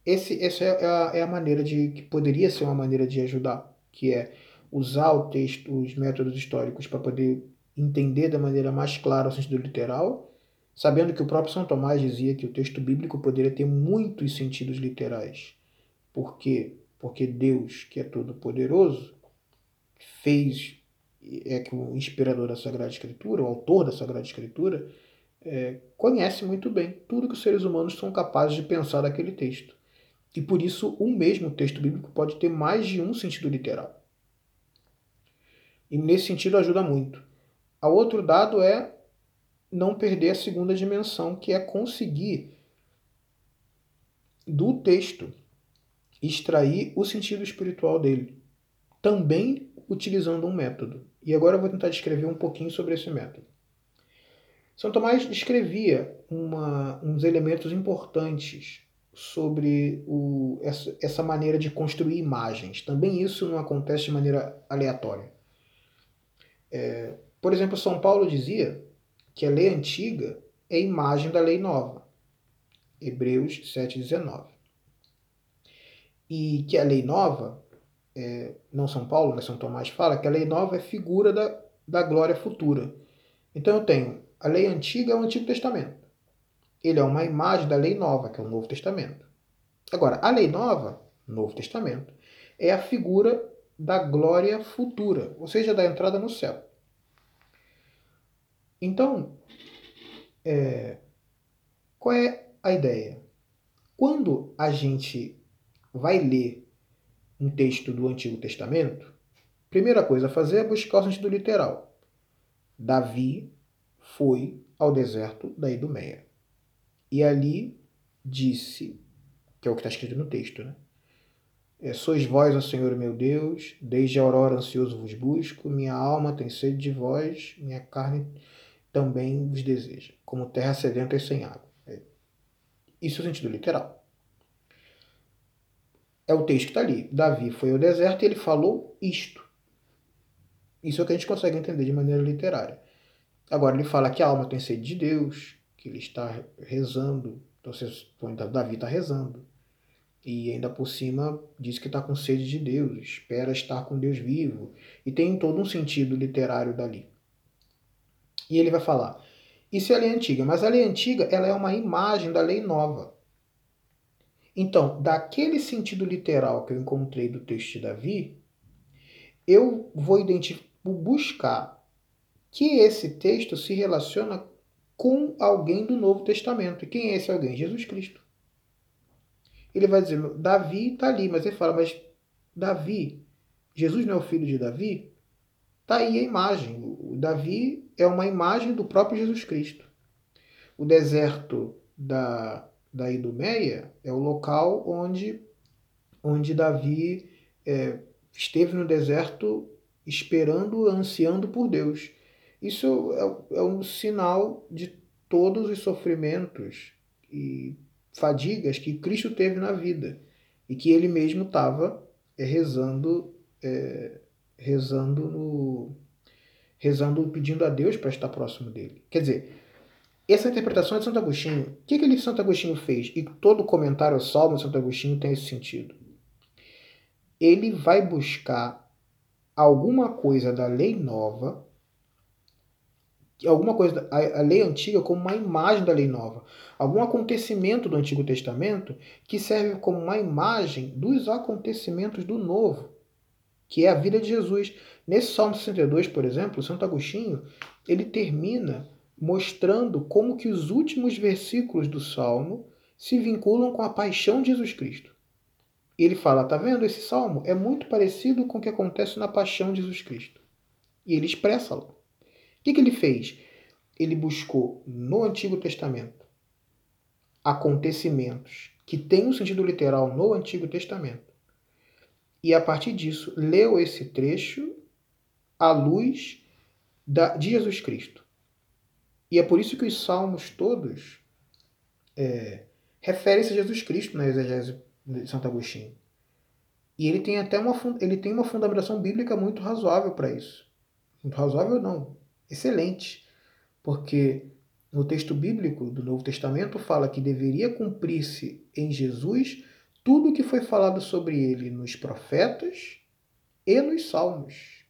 esse, essa é a, é a maneira de que poderia ser uma maneira de ajudar, que é usar o texto, os métodos históricos para poder entender da maneira mais clara o sentido literal, sabendo que o próprio São Tomás dizia que o texto bíblico poderia ter muitos sentidos literais. Por quê? Porque Deus, que é todo poderoso, fez é que o inspirador da Sagrada Escritura, o autor da Sagrada Escritura, é, conhece muito bem tudo que os seres humanos são capazes de pensar daquele texto. E por isso, um mesmo texto bíblico pode ter mais de um sentido literal. E nesse sentido ajuda muito. O outro dado é não perder a segunda dimensão, que é conseguir do texto extrair o sentido espiritual dele, também utilizando um método. E agora eu vou tentar descrever um pouquinho sobre esse método. São Tomás descrevia uma, uns elementos importantes sobre o, essa, essa maneira de construir imagens. Também isso não acontece de maneira aleatória. É, por exemplo, São Paulo dizia que a lei antiga é imagem da lei nova. Hebreus 7,19. E que a lei nova, é, não São Paulo, mas São Tomás fala que a lei nova é figura da, da glória futura. Então eu tenho a lei antiga é o Antigo Testamento. Ele é uma imagem da lei nova, que é o Novo Testamento. Agora, a lei nova, Novo Testamento, é a figura da glória futura, ou seja, da entrada no céu. Então, é, qual é a ideia? Quando a gente vai ler um texto do Antigo Testamento, primeira coisa a fazer é buscar o sentido literal. Davi foi ao deserto da Idumeia. E ali disse, que é o que está escrito no texto, né? É, Sois vós, ó Senhor meu Deus, desde a aurora ansioso vos busco, minha alma tem sede de vós, minha carne também vos deseja, como terra sedenta e sem água. É, isso é o sentido literal. É o texto que está ali. Davi foi ao deserto e ele falou isto. Isso é o que a gente consegue entender de maneira literária. Agora ele fala que a alma tem sede de Deus, que ele está rezando, então Davi está rezando. E ainda por cima diz que está com sede de Deus, espera estar com Deus vivo. E tem todo um sentido literário dali. E ele vai falar, isso é a lei antiga, mas a lei antiga ela é uma imagem da lei nova. Então, daquele sentido literal que eu encontrei do texto de Davi, eu vou buscar que esse texto se relaciona com alguém do Novo Testamento. E quem é esse alguém? Jesus Cristo. Ele vai dizer, Davi está ali, mas ele fala, mas Davi, Jesus não é o filho de Davi? Está aí a imagem. O Davi é uma imagem do próprio Jesus Cristo. O deserto da, da Idumeia é o local onde, onde Davi é, esteve no deserto esperando, ansiando por Deus. Isso é, é um sinal de todos os sofrimentos e fadigas que Cristo teve na vida e que ele mesmo estava é, rezando, é, rezando no, rezando, pedindo a Deus para estar próximo dele. Quer dizer, essa interpretação é de Santo Agostinho. O que, que ele Santo Agostinho fez? E todo comentário ao Salmo de Santo Agostinho tem esse sentido. Ele vai buscar alguma coisa da lei nova alguma coisa, a, a lei antiga como uma imagem da lei nova, algum acontecimento do Antigo Testamento que serve como uma imagem dos acontecimentos do Novo, que é a vida de Jesus. Nesse Salmo 62, por exemplo, Santo Agostinho, ele termina mostrando como que os últimos versículos do Salmo se vinculam com a paixão de Jesus Cristo. Ele fala, tá vendo? Esse salmo é muito parecido com o que acontece na paixão de Jesus Cristo. E ele expressa-lo que, que ele fez? Ele buscou no Antigo Testamento acontecimentos que têm um sentido literal no Antigo Testamento. E a partir disso, leu esse trecho à luz da, de Jesus Cristo. E é por isso que os salmos todos é, referem-se a Jesus Cristo na exegese de Santo Agostinho. E ele tem até uma, ele tem uma fundamentação bíblica muito razoável para isso. Muito razoável, não excelente, porque no texto bíblico do Novo Testamento fala que deveria cumprir-se em Jesus tudo o que foi falado sobre ele nos profetas e nos salmos.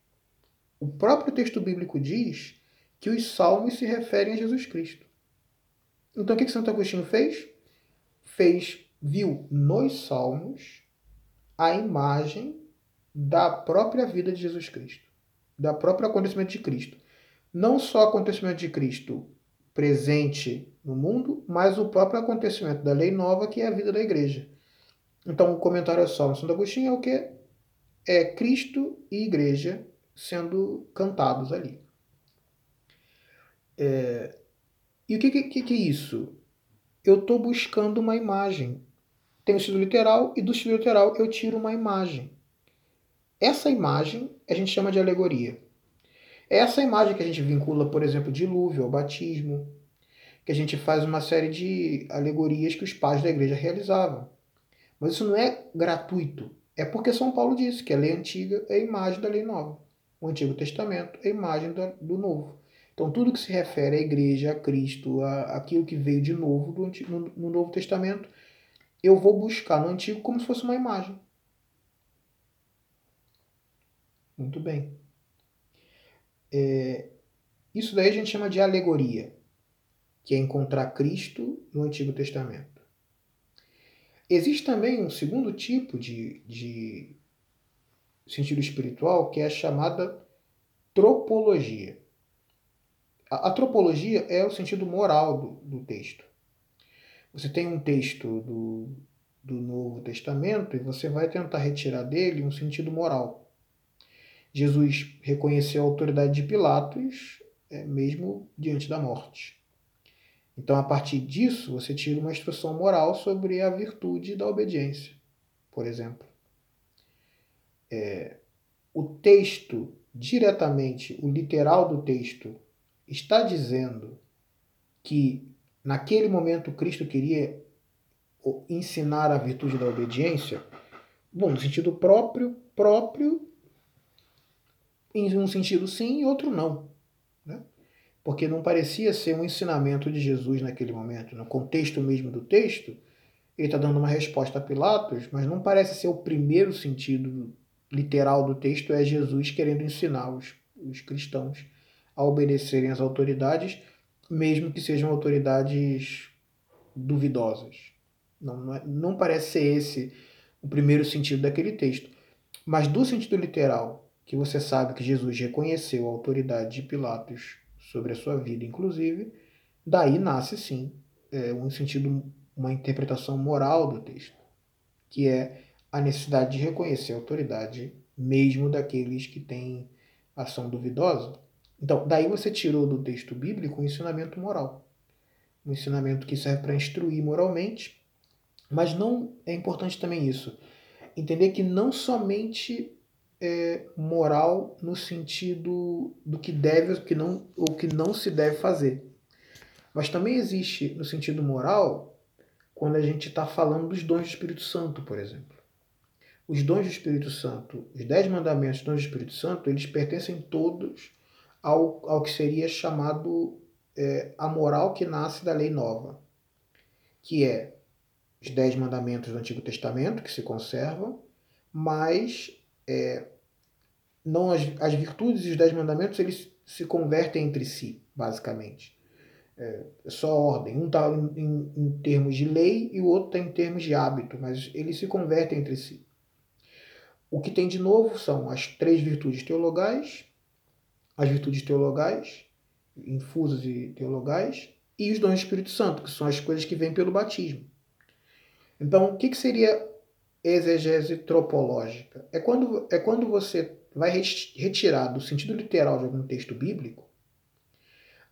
O próprio texto bíblico diz que os salmos se referem a Jesus Cristo. Então o que Santo Agostinho fez? Fez, viu nos salmos a imagem da própria vida de Jesus Cristo. da próprio acontecimento de Cristo. Não só o acontecimento de Cristo presente no mundo, mas o próprio acontecimento da lei nova, que é a vida da igreja. Então, o comentário é só Santo Agostinho é o que? É Cristo e igreja sendo cantados ali. É... E o que, que, que é isso? Eu estou buscando uma imagem. Tem o sentido literal e do sentido literal eu tiro uma imagem. Essa imagem a gente chama de alegoria. É essa imagem que a gente vincula, por exemplo, dilúvio ao batismo, que a gente faz uma série de alegorias que os pais da igreja realizavam. Mas isso não é gratuito. É porque São Paulo disse que a lei antiga é a imagem da lei nova. O Antigo Testamento é a imagem do Novo. Então, tudo que se refere à igreja, a Cristo, a, aquilo que veio de novo do, no, no Novo Testamento, eu vou buscar no Antigo como se fosse uma imagem. Muito bem. É, isso daí a gente chama de alegoria, que é encontrar Cristo no Antigo Testamento. Existe também um segundo tipo de, de sentido espiritual que é chamada tropologia. A, a tropologia é o sentido moral do, do texto. Você tem um texto do, do Novo Testamento e você vai tentar retirar dele um sentido moral. Jesus reconheceu a autoridade de Pilatos, é, mesmo diante da morte. Então, a partir disso, você tira uma instrução moral sobre a virtude da obediência, por exemplo. É, o texto, diretamente, o literal do texto, está dizendo que naquele momento Cristo queria ensinar a virtude da obediência? Bom, no sentido próprio, próprio, em um sentido sim e outro não porque não parecia ser um ensinamento de Jesus naquele momento. No contexto mesmo do texto, ele está dando uma resposta a Pilatos, mas não parece ser o primeiro sentido literal do texto, é Jesus querendo ensinar os, os cristãos a obedecerem às autoridades, mesmo que sejam autoridades duvidosas. Não, não, é, não parece ser esse o primeiro sentido daquele texto. Mas do sentido literal, que você sabe que Jesus reconheceu a autoridade de Pilatos sobre a sua vida, inclusive, daí nasce sim é, um sentido, uma interpretação moral do texto, que é a necessidade de reconhecer a autoridade mesmo daqueles que têm ação duvidosa. Então, daí você tirou do texto bíblico um ensinamento moral, um ensinamento que serve para instruir moralmente, mas não é importante também isso, entender que não somente é, moral no sentido do que deve ou que não, ou que não se deve fazer. Mas também existe no sentido moral quando a gente está falando dos dons do Espírito Santo, por exemplo. Os dons do Espírito Santo, os dez mandamentos dos dons do Espírito Santo, eles pertencem todos ao, ao que seria chamado é, a moral que nasce da lei nova, que é os dez mandamentos do Antigo Testamento, que se conservam, mas é, não as, as virtudes e os dez mandamentos eles se convertem entre si, basicamente. É, é só ordem. Um está em, em, termos de lei e o outro está em termos de hábito, mas eles se convertem entre si. O que tem de novo são as três virtudes teologais, as virtudes teologais, infusas e teologais, e os dons do Espírito Santo, que são as coisas que vêm pelo batismo. Então, o que, que seria exegese tropológica. É quando, é quando você vai retirar do sentido literal de algum texto bíblico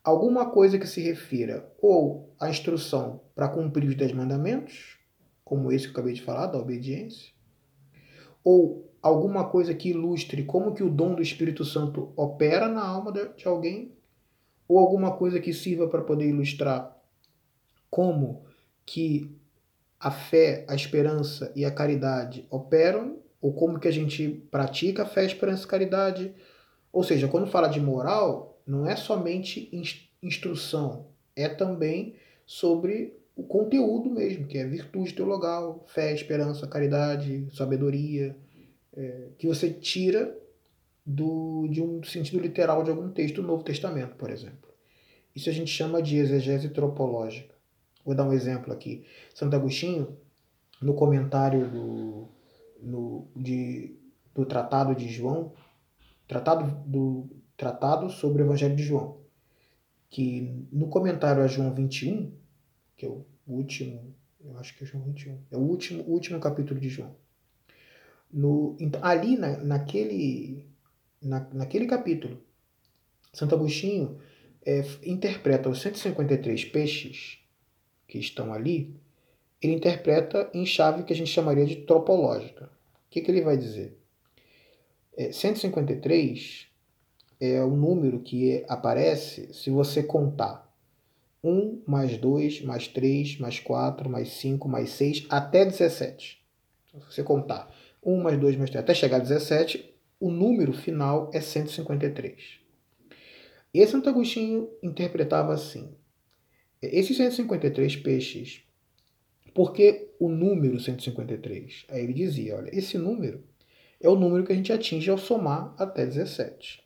alguma coisa que se refira ou à instrução para cumprir os dez mandamentos, como esse que eu acabei de falar, da obediência, ou alguma coisa que ilustre como que o dom do Espírito Santo opera na alma de alguém, ou alguma coisa que sirva para poder ilustrar como que a fé, a esperança e a caridade operam, ou como que a gente pratica a fé, esperança e caridade. Ou seja, quando fala de moral, não é somente instrução, é também sobre o conteúdo mesmo, que é virtude teologal, fé, esperança, caridade, sabedoria, é, que você tira do, de um sentido literal de algum texto do Novo Testamento, por exemplo. Isso a gente chama de exegese tropológica. Vou dar um exemplo aqui. Santo Agostinho, no comentário do, no, de, do Tratado de João, tratado, do, tratado sobre o Evangelho de João, que no comentário a João 21, que é o último, eu acho que é João 21, é o último, último capítulo de João. No, então, ali na, naquele, na, naquele capítulo, Santo Agostinho é, interpreta os 153 peixes que estão ali, ele interpreta em chave que a gente chamaria de tropológica. O que, que ele vai dizer? É, 153 é o número que aparece se você contar 1 mais 2 mais 3 mais 4 mais 5 mais 6 até 17. Então, se você contar 1 mais 2 mais 3 até chegar a 17, o número final é 153. E Santo Agostinho interpretava assim: esses 153 peixes, por que o número 153? Aí ele dizia: olha, esse número é o número que a gente atinge ao somar até 17.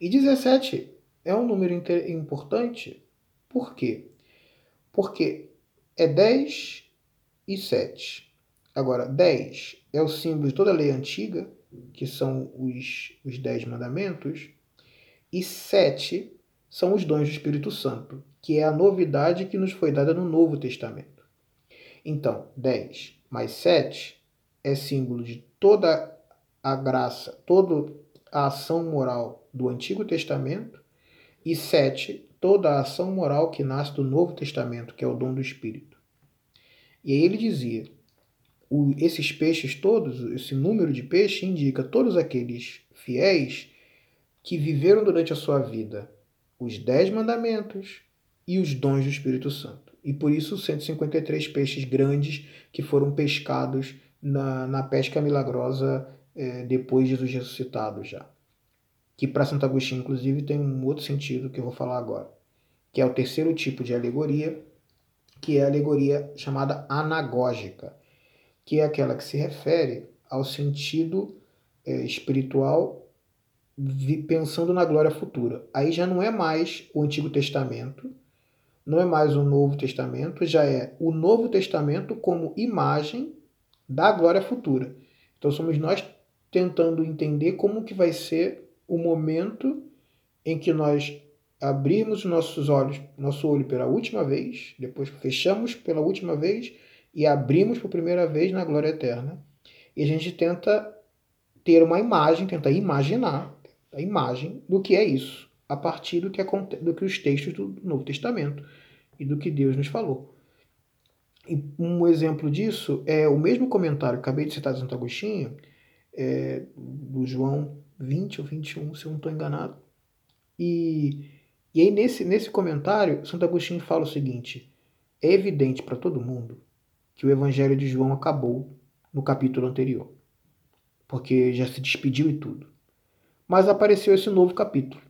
E 17 é um número importante, por quê? Porque é 10 e 7. Agora, 10 é o símbolo de toda a lei antiga, que são os, os 10 mandamentos, e 7 são os dons do Espírito Santo, que é a novidade que nos foi dada no Novo Testamento. Então, 10 mais 7 é símbolo de toda a graça, toda a ação moral do Antigo Testamento, e 7, toda a ação moral que nasce do Novo Testamento, que é o dom do Espírito. E aí ele dizia: o, esses peixes todos, esse número de peixes, indica todos aqueles fiéis que viveram durante a sua vida os dez mandamentos e os dons do Espírito Santo. E por isso 153 peixes grandes que foram pescados na, na pesca milagrosa é, depois de Jesus ressuscitado já. Que para Santo Agostinho, inclusive, tem um outro sentido que eu vou falar agora, que é o terceiro tipo de alegoria, que é a alegoria chamada anagógica, que é aquela que se refere ao sentido é, espiritual pensando na glória futura. Aí já não é mais o Antigo Testamento, não é mais o Novo Testamento, já é o Novo Testamento como imagem da glória futura. Então somos nós tentando entender como que vai ser o momento em que nós abrimos nossos olhos, nosso olho pela última vez, depois fechamos pela última vez e abrimos por primeira vez na glória eterna. E a gente tenta ter uma imagem, tenta imaginar a imagem do que é isso, a partir do que, do que os textos do Novo Testamento e do que Deus nos falou. E um exemplo disso é o mesmo comentário que acabei de citar de Santo Agostinho, é, do João 20 ou 21, se eu não estou enganado. E, e aí, nesse, nesse comentário, Santo Agostinho fala o seguinte: é evidente para todo mundo que o Evangelho de João acabou no capítulo anterior, porque já se despediu e tudo. Mas apareceu esse novo capítulo.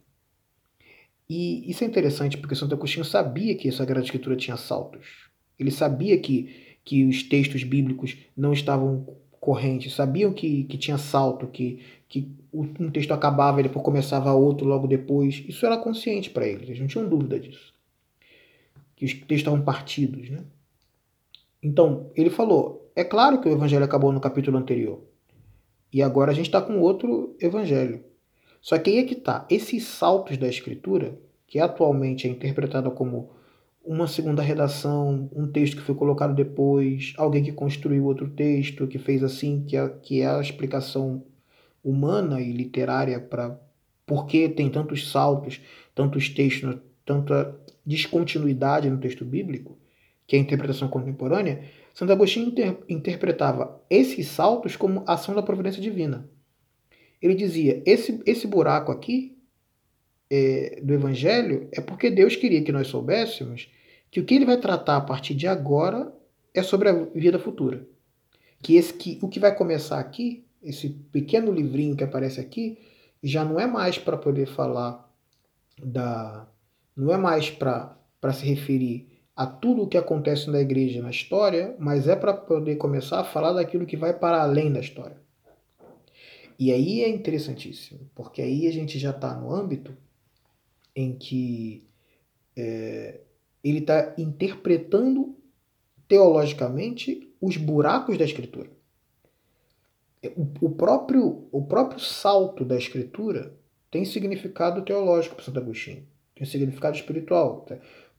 E isso é interessante porque Santo Agostinho sabia que a Sagrada Escritura tinha saltos. Ele sabia que, que os textos bíblicos não estavam corrente, sabiam que, que tinha salto, que, que um texto acabava e depois começava outro logo depois. Isso era consciente para eles, eles não tinham dúvida disso. Que os textos estavam partidos. Né? Então, ele falou: é claro que o evangelho acabou no capítulo anterior. E agora a gente está com outro evangelho. Só que aí é que está. Esses saltos da escritura, que atualmente é interpretada como uma segunda redação, um texto que foi colocado depois, alguém que construiu outro texto, que fez assim, que é, que é a explicação humana e literária para por que tem tantos saltos, tantos textos, tanta descontinuidade no texto bíblico, que é a interpretação contemporânea, Santo Agostinho inter interpretava esses saltos como ação da providência divina. Ele dizia: esse, esse buraco aqui é, do Evangelho é porque Deus queria que nós soubéssemos que o que ele vai tratar a partir de agora é sobre a vida futura. Que, esse, que o que vai começar aqui, esse pequeno livrinho que aparece aqui, já não é mais para poder falar da. não é mais para se referir a tudo o que acontece na igreja na história, mas é para poder começar a falar daquilo que vai para além da história. E aí é interessantíssimo, porque aí a gente já está no âmbito em que é, ele está interpretando teologicamente os buracos da escritura. o, o, próprio, o próprio salto da escritura tem significado teológico para Santo Agostinho, tem significado espiritual.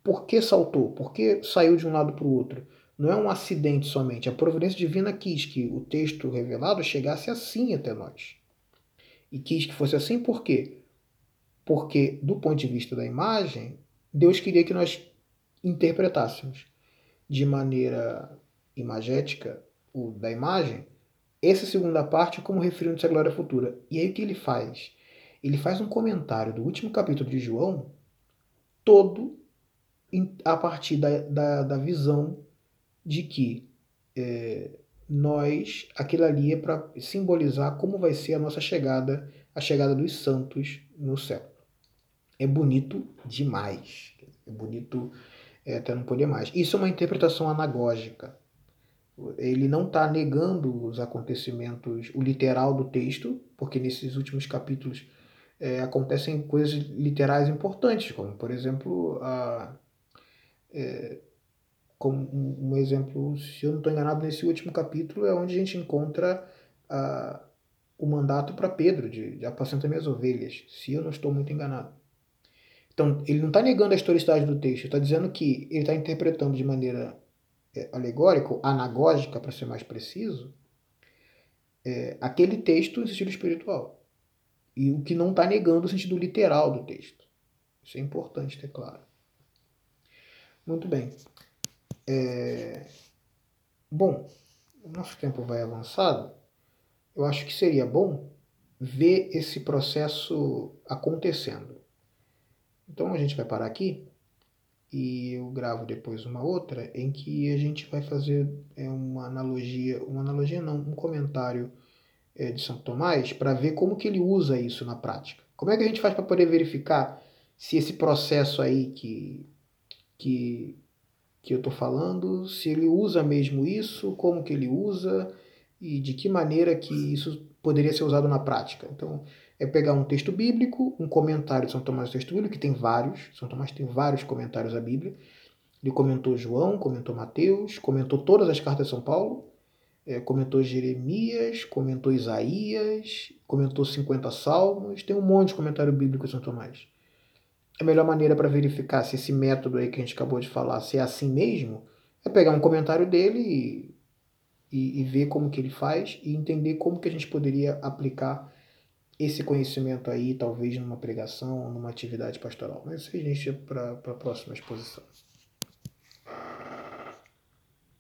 Por que saltou? Por que saiu de um lado para o outro? Não é um acidente somente. A providência divina quis que o texto revelado chegasse assim até nós. E quis que fosse assim por quê? Porque, do ponto de vista da imagem, Deus queria que nós interpretássemos de maneira imagética o da imagem essa segunda parte como referindo-se à glória futura. E aí o que ele faz? Ele faz um comentário do último capítulo de João, todo a partir da, da, da visão de que é, nós, aquilo ali é para simbolizar como vai ser a nossa chegada, a chegada dos santos no céu. É bonito demais. É bonito é, até não poder mais. Isso é uma interpretação anagógica ele não está negando os acontecimentos, o literal do texto, porque nesses últimos capítulos é, acontecem coisas literais importantes, como, por exemplo, a, é, como um, exemplo, se eu não estou enganado, nesse último capítulo é onde a gente encontra a, o mandato para Pedro de, de apacentar minhas ovelhas, se eu não estou muito enganado. Então, ele não está negando a historicidade do texto, está dizendo que ele está interpretando de maneira é, alegórico, anagógica, para ser mais preciso, é, aquele texto em sentido espiritual. E o que não está negando o sentido literal do texto. Isso é importante ter claro. Muito bem. É... Bom, nosso tempo vai avançado. Eu acho que seria bom ver esse processo acontecendo. Então a gente vai parar aqui e eu gravo depois uma outra em que a gente vai fazer é, uma analogia, uma analogia não, um comentário é, de São Tomás para ver como que ele usa isso na prática. Como é que a gente faz para poder verificar se esse processo aí que, que, que eu estou falando, se ele usa mesmo isso, como que ele usa e de que maneira que isso poderia ser usado na prática. Então, é pegar um texto bíblico, um comentário de São Tomás do texto bíblico, que tem vários, São Tomás tem vários comentários à Bíblia. Ele comentou João, comentou Mateus, comentou todas as cartas de São Paulo, é, comentou Jeremias, comentou Isaías, comentou 50 salmos, tem um monte de comentário bíblico de São Tomás. A melhor maneira para verificar se esse método aí que a gente acabou de falar, se é assim mesmo, é pegar um comentário dele e, e, e ver como que ele faz e entender como que a gente poderia aplicar esse conhecimento aí, talvez numa pregação ou numa atividade pastoral. Mas isso aí, gente, para a próxima exposição.